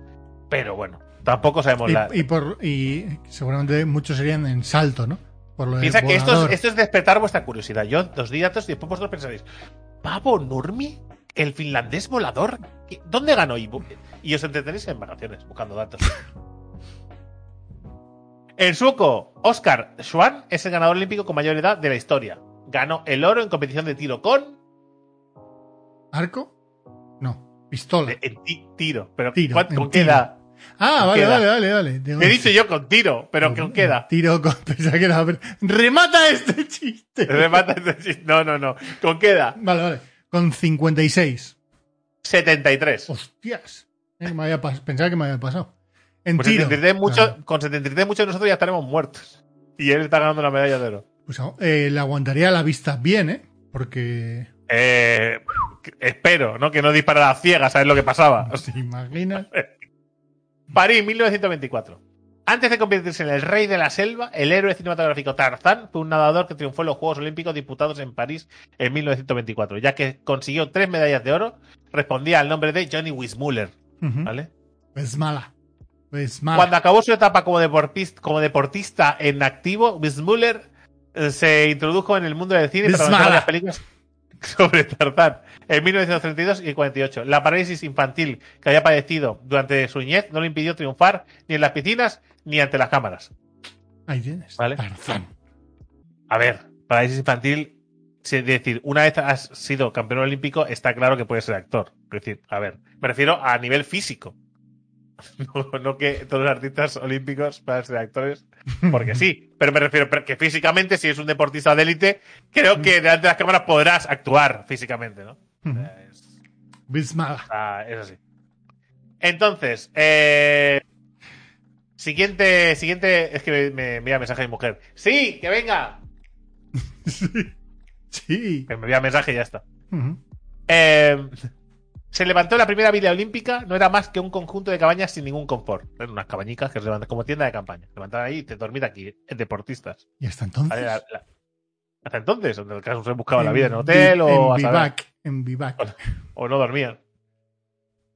Pero bueno, tampoco sabemos la. Y, por, y seguramente muchos serían en salto, ¿no? Por lo del Piensa que esto es, esto es despertar vuestra curiosidad. Yo os di datos y después vosotros pensaréis, ¿Pavo Nurmi? ¿El finlandés volador? ¿Qué- ¿Dónde ganó? Y, y os entretenéis en vacaciones buscando datos. [LAUGHS] El sueco Oscar Schwann es el ganador olímpico con mayor edad de la historia. Ganó el oro en competición de tiro con ¿Arco? No, pistola. ti- tiro. Pero Tiro, ¿cuánto- en ¿con qué tiro. edad? Ah, ¿con vale, vale, vale, vale. Digo, He dicho yo con tiro, pero ¿con qué edad? Tiro con. [LAUGHS] Pensaba que era. ¡Remata este chiste! Remata este chiste. No, no, no. ¿Con qué edad? Vale, vale. Con 56. 73. Hostias. Eh, me había Pensaba que me había pasado. En Pues tiro. 73 mucho, Claro. Con 73 muchos de nosotros ya estaremos muertos. Y él está ganando la medalla de oro. Pues eh, le aguantaría la vista bien, ¿eh? Porque. Eh, espero, ¿no? Que no disparara a ciegas, ¿sabes lo que pasaba? ¿Te imaginas? [LAUGHS] París, 1924. Antes de convertirse en el rey de la selva, el héroe cinematográfico Tarzán fue un nadador que triunfó en los Juegos Olímpicos disputados en París en 1924, ya que consiguió tres medallas de oro, respondía al nombre de Johnny Wismuller. ¿vale? Es mala. Es mala. Cuando acabó su etapa como deportista, como deportista en activo, Wismuller eh, se introdujo en el mundo del cine Bismala. varias películas [LAUGHS] sobre Tarzán en 1932 y 48. La parálisis infantil que había padecido durante su niñez no le impidió triunfar ni en las piscinas ni ante las cámaras. Ahí tienes. Vale. Tarzán. A ver, parálisis infantil, es decir, una vez has sido campeón olímpico, está claro que puedes ser actor. Es decir, a ver, me refiero a nivel físico. [LAUGHS] No, no que todos los artistas olímpicos puedan ser actores, [LAUGHS] porque sí. Pero me refiero que físicamente, si es un deportista de élite, creo que delante de las cámaras podrás actuar físicamente, ¿no? Sea, es, ah, es así. Entonces, eh, siguiente, siguiente, es que me, envía mensaje de mi mujer. Sí, que venga. [LAUGHS] Sí. Sí. Que me envía mensaje y ya está. Eh, se levantó la primera villa olímpica, no era más que un conjunto de cabañas sin ningún confort. Eran unas cabañicas que se levantan como tienda de campaña. Se levantaban ahí y te dormir aquí, eh, deportistas. Y hasta entonces. ¿Vale? La- la- hasta entonces, en el caso se buscaba la vida en hotel o, En saber, vivac. En vivac. o no dormían.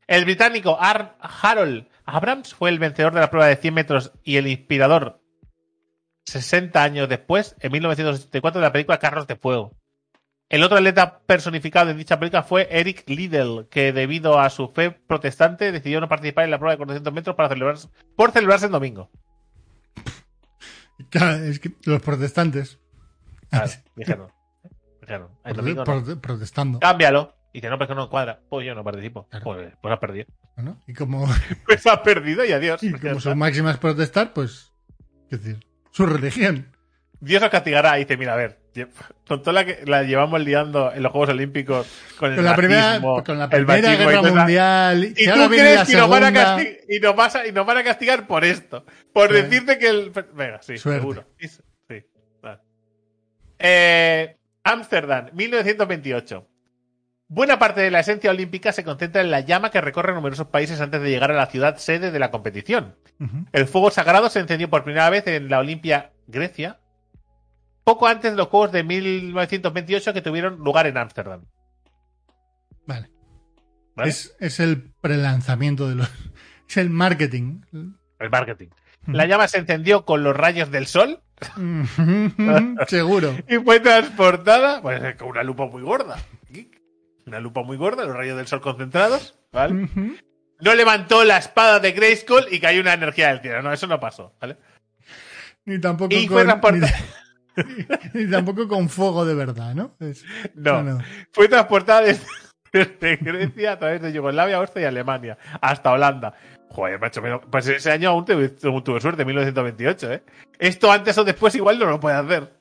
El británico Ar- Harold Abrams fue el vencedor de la prueba de 100 metros y el inspirador 60 años después, en 1984, de la película Carros de Fuego. El otro atleta personificado en dicha película fue Eric Liddell, que debido a su fe protestante decidió no participar en la prueba de 400 metros para celebrarse, por celebrarse en domingo. [LAUGHS] Claro, es que los protestantes. Claro, dijeron. Dijeron, el prote- domingo no. prote- protestando. Cámbialo. Y dice, no, pues que no cuadra. Pues yo no participo. Claro. Pues, pues has perdido. Y como, [LAUGHS] Pues has perdido y adiós. [LAUGHS] y como está. su máxima es protestar, pues. Es decir, su religión. Dios os castigará y dice, mira, a ver, [LAUGHS] con toda la que la llevamos liando en los Juegos Olímpicos con el Con la primera, con la primera y guerra esa- mundial. Y tú crees que nos van, a segunda. castig- y, nos vas a- y nos van a castigar por esto. Por Sí. decirte que el. Venga, sí, Suerte. seguro. Sí, sí, vale. Eh, Ámsterdam, 1928. Buena parte de la esencia olímpica se concentra en la llama que recorre numerosos países antes de llegar a la ciudad sede de la competición. El fuego sagrado se encendió por primera vez en la Olimpia Grecia, poco antes de los Juegos de 1928 que tuvieron lugar en Ámsterdam. Vale. ¿vale? Es, es el prelanzamiento de los. [LAUGHS] Es el marketing. El marketing. La llama se encendió con los rayos del sol [LAUGHS] Seguro. [LAUGHS] y fue transportada pues, con una lupa muy gorda. Una lupa muy gorda, los rayos del sol concentrados. ¿vale? No levantó la espada de Grayskull y cayó una energía del cielo. No, eso no pasó. ¿vale? Ni tampoco Y fue transportada. Ni, [LAUGHS] ni tampoco con fuego de verdad, ¿no? Es- No. no. Fue transportada desde, [LAUGHS] desde Grecia a través de Yugoslavia, Austria y Alemania hasta Holanda. Joder, macho, pero- pues ese año aún tuve, tuve suerte, 1928, ¿eh? Esto antes o después igual no lo puede hacer.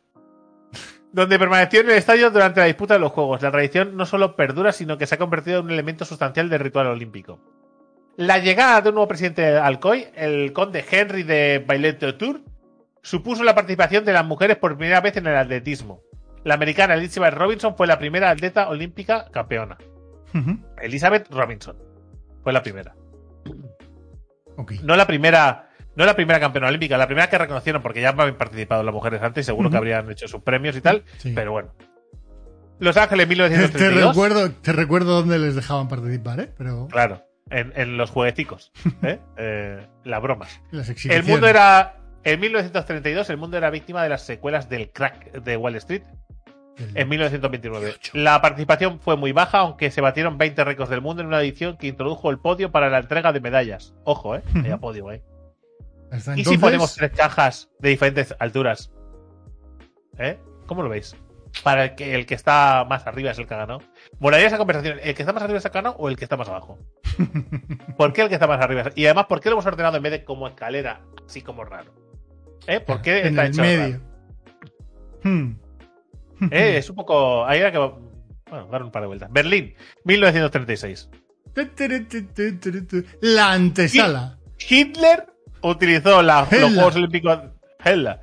Donde permaneció en el estadio durante la disputa de los Juegos. La tradición no solo perdura, sino que se ha convertido en un elemento sustancial del ritual olímpico. La llegada de un nuevo presidente de Alcoy, el conde Henry de Bailet-Tour, supuso la participación de las mujeres por primera vez en el atletismo. La americana Elizabeth Robinson fue la primera atleta olímpica campeona. Elizabeth Robinson fue la primera. Ok. No la primera, no la primera campeona olímpica, la primera que reconocieron, porque ya habían participado las mujeres antes y seguro que habrían hecho sus premios y tal. Sí. Pero bueno. Los Ángeles [LAUGHS] Te 1932. recuerdo, te recuerdo dónde les dejaban participar, ¿eh? Pero Claro, en, en los juegueticos. [LAUGHS] ¿eh? Eh, las bromas. las El mundo era En 1932 el mundo era víctima de las secuelas del crack de Wall Street. En 1929. La participación fue muy baja, aunque se batieron 20 récords del mundo en una edición que introdujo el podio para la entrega de medallas. Ojo, eh. Había podio, eh. ¿Y si ponemos tres cajas de diferentes alturas? ¿Eh? ¿Cómo lo veis? Para el que, el que está más arriba es el que ha ganado. Molaría esa conversación. ¿El que está más arriba es el que ha ganado o el que está más abajo? [LAUGHS] ¿Por qué el que está más arriba? Y además, ¿por qué lo hemos ordenado en vez de como escalera, así como raro? ¿Eh? ¿Por qué en está el hecho medio. Hmm. [LAUGHS] Eh, es un poco. Ahí era que. Bueno, dar un par de vueltas. Berlín, 1936. La antesala. Hitler utilizó la- los. Juegos Olímpicos. Hella.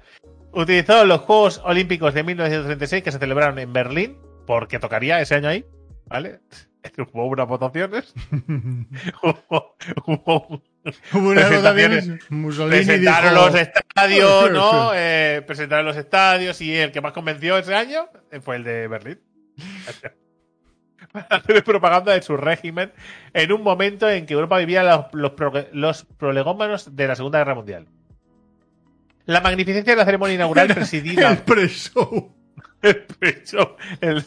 Utilizó los Juegos Olímpicos de 1936 que se celebraron en Berlín, porque tocaría ese año ahí, ¿vale? [LAUGHS] Hubo unas votaciones. [LAUGHS] Hubo, hubo- [LAUGHS] Presentaciones. presentaron dijo, los estadios, ¿no? Eh, presentaron los estadios y el que más convenció ese año fue el de Berlín. Para [LAUGHS] hacer propaganda de su régimen en un momento en que Europa vivía los, los, pro- los prolegómenos de la Segunda Guerra Mundial. La magnificencia de la ceremonia inaugural [LAUGHS] El presidida. pre-show. El pecho, el-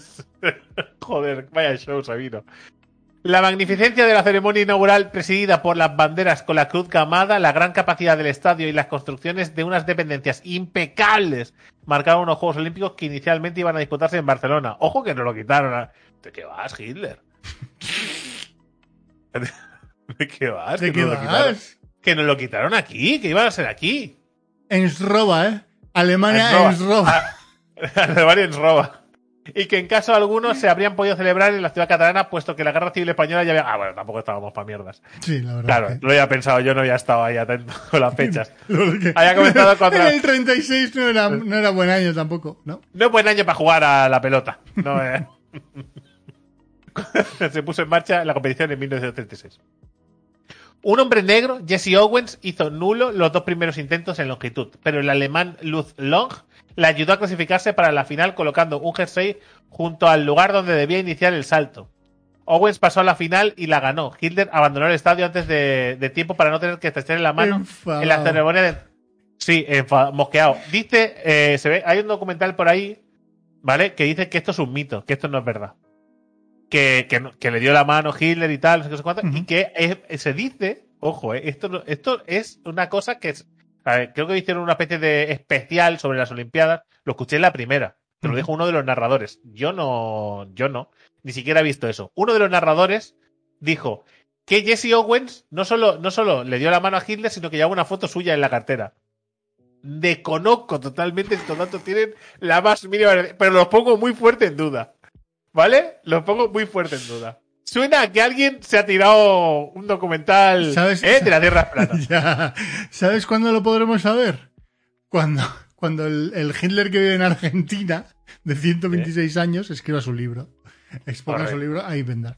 Joder, vaya show, Sabino. La magnificencia de la ceremonia inaugural presidida por las banderas con la cruz camada, la gran capacidad del estadio y las construcciones de unas dependencias impecables marcaron unos Juegos Olímpicos que inicialmente iban a disputarse en Barcelona. Ojo que no lo quitaron. a- ¿De qué vas, Hitler? [LAUGHS] ¿De qué vas? ¿De Que qué quitaron- vas? Que nos lo quitaron aquí, que iban a ser aquí. En Sroba, ¿eh? Alemania Ensroba. en Sroba. [LAUGHS] Alemania en roba. Y que en caso alguno se habrían podido celebrar en la ciudad catalana, puesto que la guerra civil española ya había. Ah, bueno, tampoco estábamos para mierdas. Sí, la verdad. Claro, que- lo había pensado, yo no había estado ahí atento [LAUGHS] con las fechas. [LAUGHS] Había comenzado [LAUGHS] En el 36 no era, no era buen año tampoco, ¿no? No es buen año para jugar a la pelota. No, eh. Se puso en marcha la competición en 1936. Un hombre negro, Jesse Owens, hizo nulo los dos primeros intentos en longitud, pero el alemán Lutz Long le ayudó a clasificarse para la final colocando un jersey junto al lugar donde debía iniciar el salto. Owens pasó a la final y la ganó. Hitler abandonó el estadio antes de, de tiempo para no tener que estrecharle la mano Enfadado. en la ceremonia de. Sí, mosqueado. Dice, eh, se ve, hay un documental por ahí, ¿vale? Que dice que esto es un mito, que esto no es verdad. Que, que, le dio la mano Hitler y tal, no sé qué, no sé cuánto, y que es- se dice, ojo, eh, esto, esto es una cosa que es. Ver, creo que hicieron una especie de especial sobre las Olimpiadas. Lo escuché en la primera. Te lo dijo uno de los narradores. Yo no, yo no. Ni siquiera he visto eso. Uno de los narradores dijo que Jesse Owens no solo, no solo le dio la mano a Hitler, sino que llevaba una foto suya en la cartera. Desconozco totalmente estos datos tienen la más mínima, pero los pongo muy fuerte en duda. ¿Vale? Los pongo muy fuerte en duda. Suena a que alguien se ha tirado un documental ¿Sabes? ¿eh? de la Tierra plana. [LAUGHS] Ya. ¿Sabes cuándo lo podremos saber? Cuando, cuando el, el Hitler que vive en Argentina, de 126 años, escriba su libro. Exponga Correcto. su libro, ahí vendrá.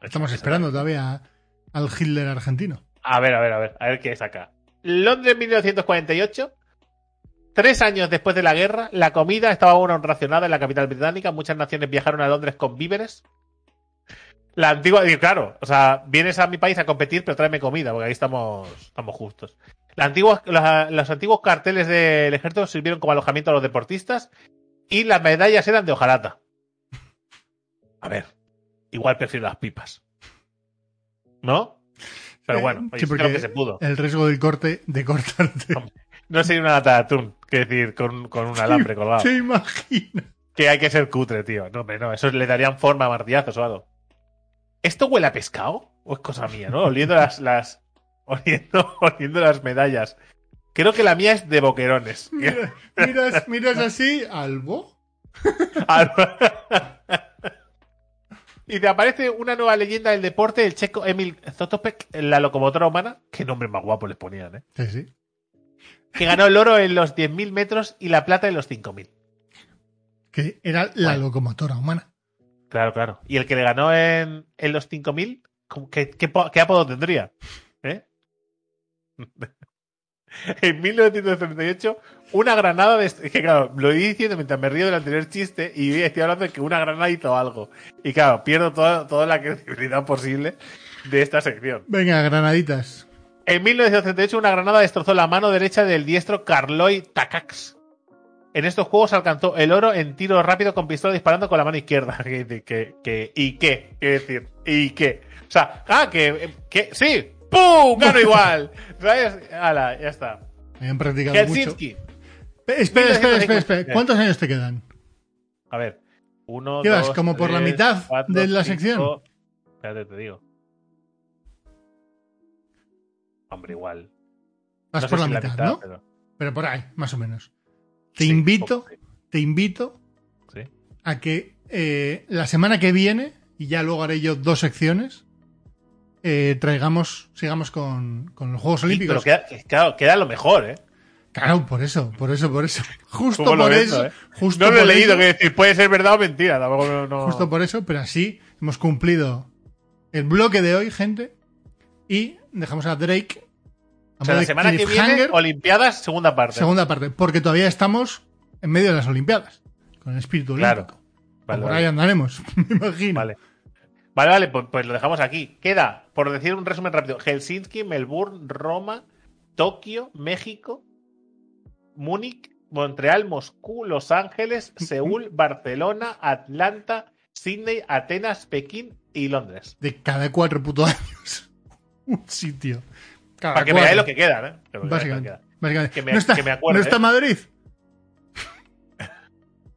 Estamos esperando todavía al Hitler argentino. A ver, a ver, a ver, a ver qué es acá. Londres 1948. Tres años después de la guerra, la comida estaba aún racionada en la capital británica. Muchas naciones viajaron a Londres con víveres. La antigua, y claro, o sea, vienes a mi país a competir, pero tráeme comida, porque ahí estamos, estamos justos. La antigua- la- los antiguos carteles del ejército sirvieron como alojamiento a los deportistas y las medallas eran de hojalata. A ver, igual prefiero las pipas. ¿No? Pero Eh, bueno, sí, oye, lo que se pudo. El riesgo del corte, de cortarte. No sería una lata de atún, que decir, con, con un alambre colgado. ¿Te imaginas? Que hay que ser cutre, tío. No, hombre, no, eso le darían forma a martillazos o algo. ¿Esto huele a pescado? ¿O es cosa mía, no? Oliendo las, las, oliendo, [LAUGHS] oliendo las medallas. Creo que la mía es de boquerones. Mira- miras, miras así, albo. [LAUGHS] y te aparece una nueva leyenda del deporte, el checo Emil Zotopek, la locomotora humana. Qué nombre más guapo les ponían, ¿eh? Sí, sí. Que ganó el oro en los 10.000 metros y la plata en los 5.000. Que era la Bueno. locomotora humana. Claro, claro. Y el que le ganó en, en los 5.000, ¿cómo- ¿qué, qué, po- qué apodo tendría? ¿Eh? [LAUGHS] en 1938, una granada de... Es que claro, lo iba diciendo mientras me río del anterior chiste y estoy hablando de que una granada hizo algo. Y claro, pierdo toda, toda la credibilidad posible de esta sección. Venga, granaditas. En 1938 una granada destrozó la mano derecha del diestro Carloy Takacs. En estos juegos alcanzó el oro en tiro rápido con pistola disparando con la mano izquierda. ¿Qué, qué, qué, y qué? ¿Qué decir? ¿Y qué? O sea, ah, que, que sí, ¡pum! Gano igual. [LAUGHS] ¿Sabes? Hala, ya está. Me han practicado mucho. Helsinki. Pe- Espera, espera, espera, espera. ¿Cuántos años te quedan? A ver. Uno, ¿Qué vas, dos, como por la mitad cuatro, de la cinco. sección? Espérate, te digo. Hombre, igual. Vas No por la si mitad, ¿no? pero- Pero por ahí, más o menos. Te Sí, invito, te invito Sí. a que eh, la semana que viene, y ya luego haré yo dos secciones, eh, traigamos, sigamos con, con los Juegos Sí, Olímpicos. pero queda, que- claro, queda lo mejor, ¿eh? Claro, por eso, por eso, por eso. [LAUGHS] Justo ¿Cómo lo por eso. eh? Justo No lo he por leído, eso, que decir, puede ser verdad o mentira. Tampoco no, no- Justo por eso, pero así hemos cumplido el bloque de hoy, gente. Y dejamos a Drake. O sea, la semana que viene, Olimpiadas, segunda parte. segunda parte. Porque todavía estamos en medio de las Olimpiadas. Con el espíritu Claro. olímpico. Vale, por vale. ahí andaremos, [LAUGHS] me imagino. Vale. Vale, vale, pues, pues lo dejamos aquí. Queda, por decir un resumen rápido, Helsinki, Melbourne, Roma, Tokio, México, Múnich, Montreal, Moscú, Los Ángeles, [LAUGHS] Seúl, Barcelona, Atlanta, Sydney, Atenas, Pekín y Londres. De cada cuatro putos años. [LAUGHS] Un sitio. Cada Para que cuatro. veáis lo que queda, ¿eh? Lo que Básicamente. queda. básicamente. Que me- no está, que me acuerde, no está. Madrid. [LAUGHS]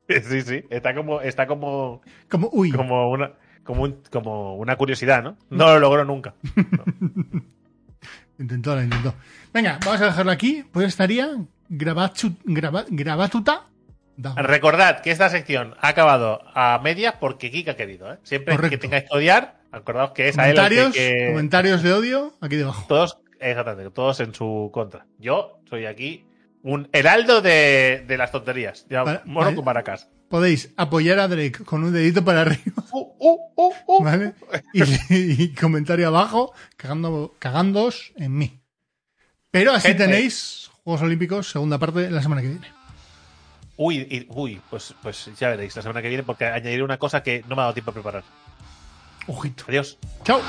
Sí, sí, está como, está como, Como, uy. como una, como, un- como una curiosidad, ¿no? No lo logró nunca. [LAUGHS] Intentó, lo intentó. Venga, vamos a dejarlo aquí. Pues estaría grabachu, graba- grabatuta. da. Recordad que esta sección ha acabado a medias porque Kika ha querido, ¿eh? Siempre Correcto. que tengáis que odiar, acordaos que es a él que, que- comentarios de odio aquí debajo. todos, exactamente, todos en su contra. Yo soy aquí un heraldo de, de las tonterías. Ya, Vale, mono vale. con Maracas. Podéis apoyar a Drake con un dedito para arriba, Uh, uh, uh, uh. ¿vale? Y, y comentario abajo, cagando, cagándoos en mí. Pero así Gente. tenéis Juegos Olímpicos, segunda parte, la semana que viene. Uy, y- uy, pues, pues ya veréis la semana que viene porque añadiré una cosa que no me ha dado tiempo a preparar. Ojito. Adiós. Chao.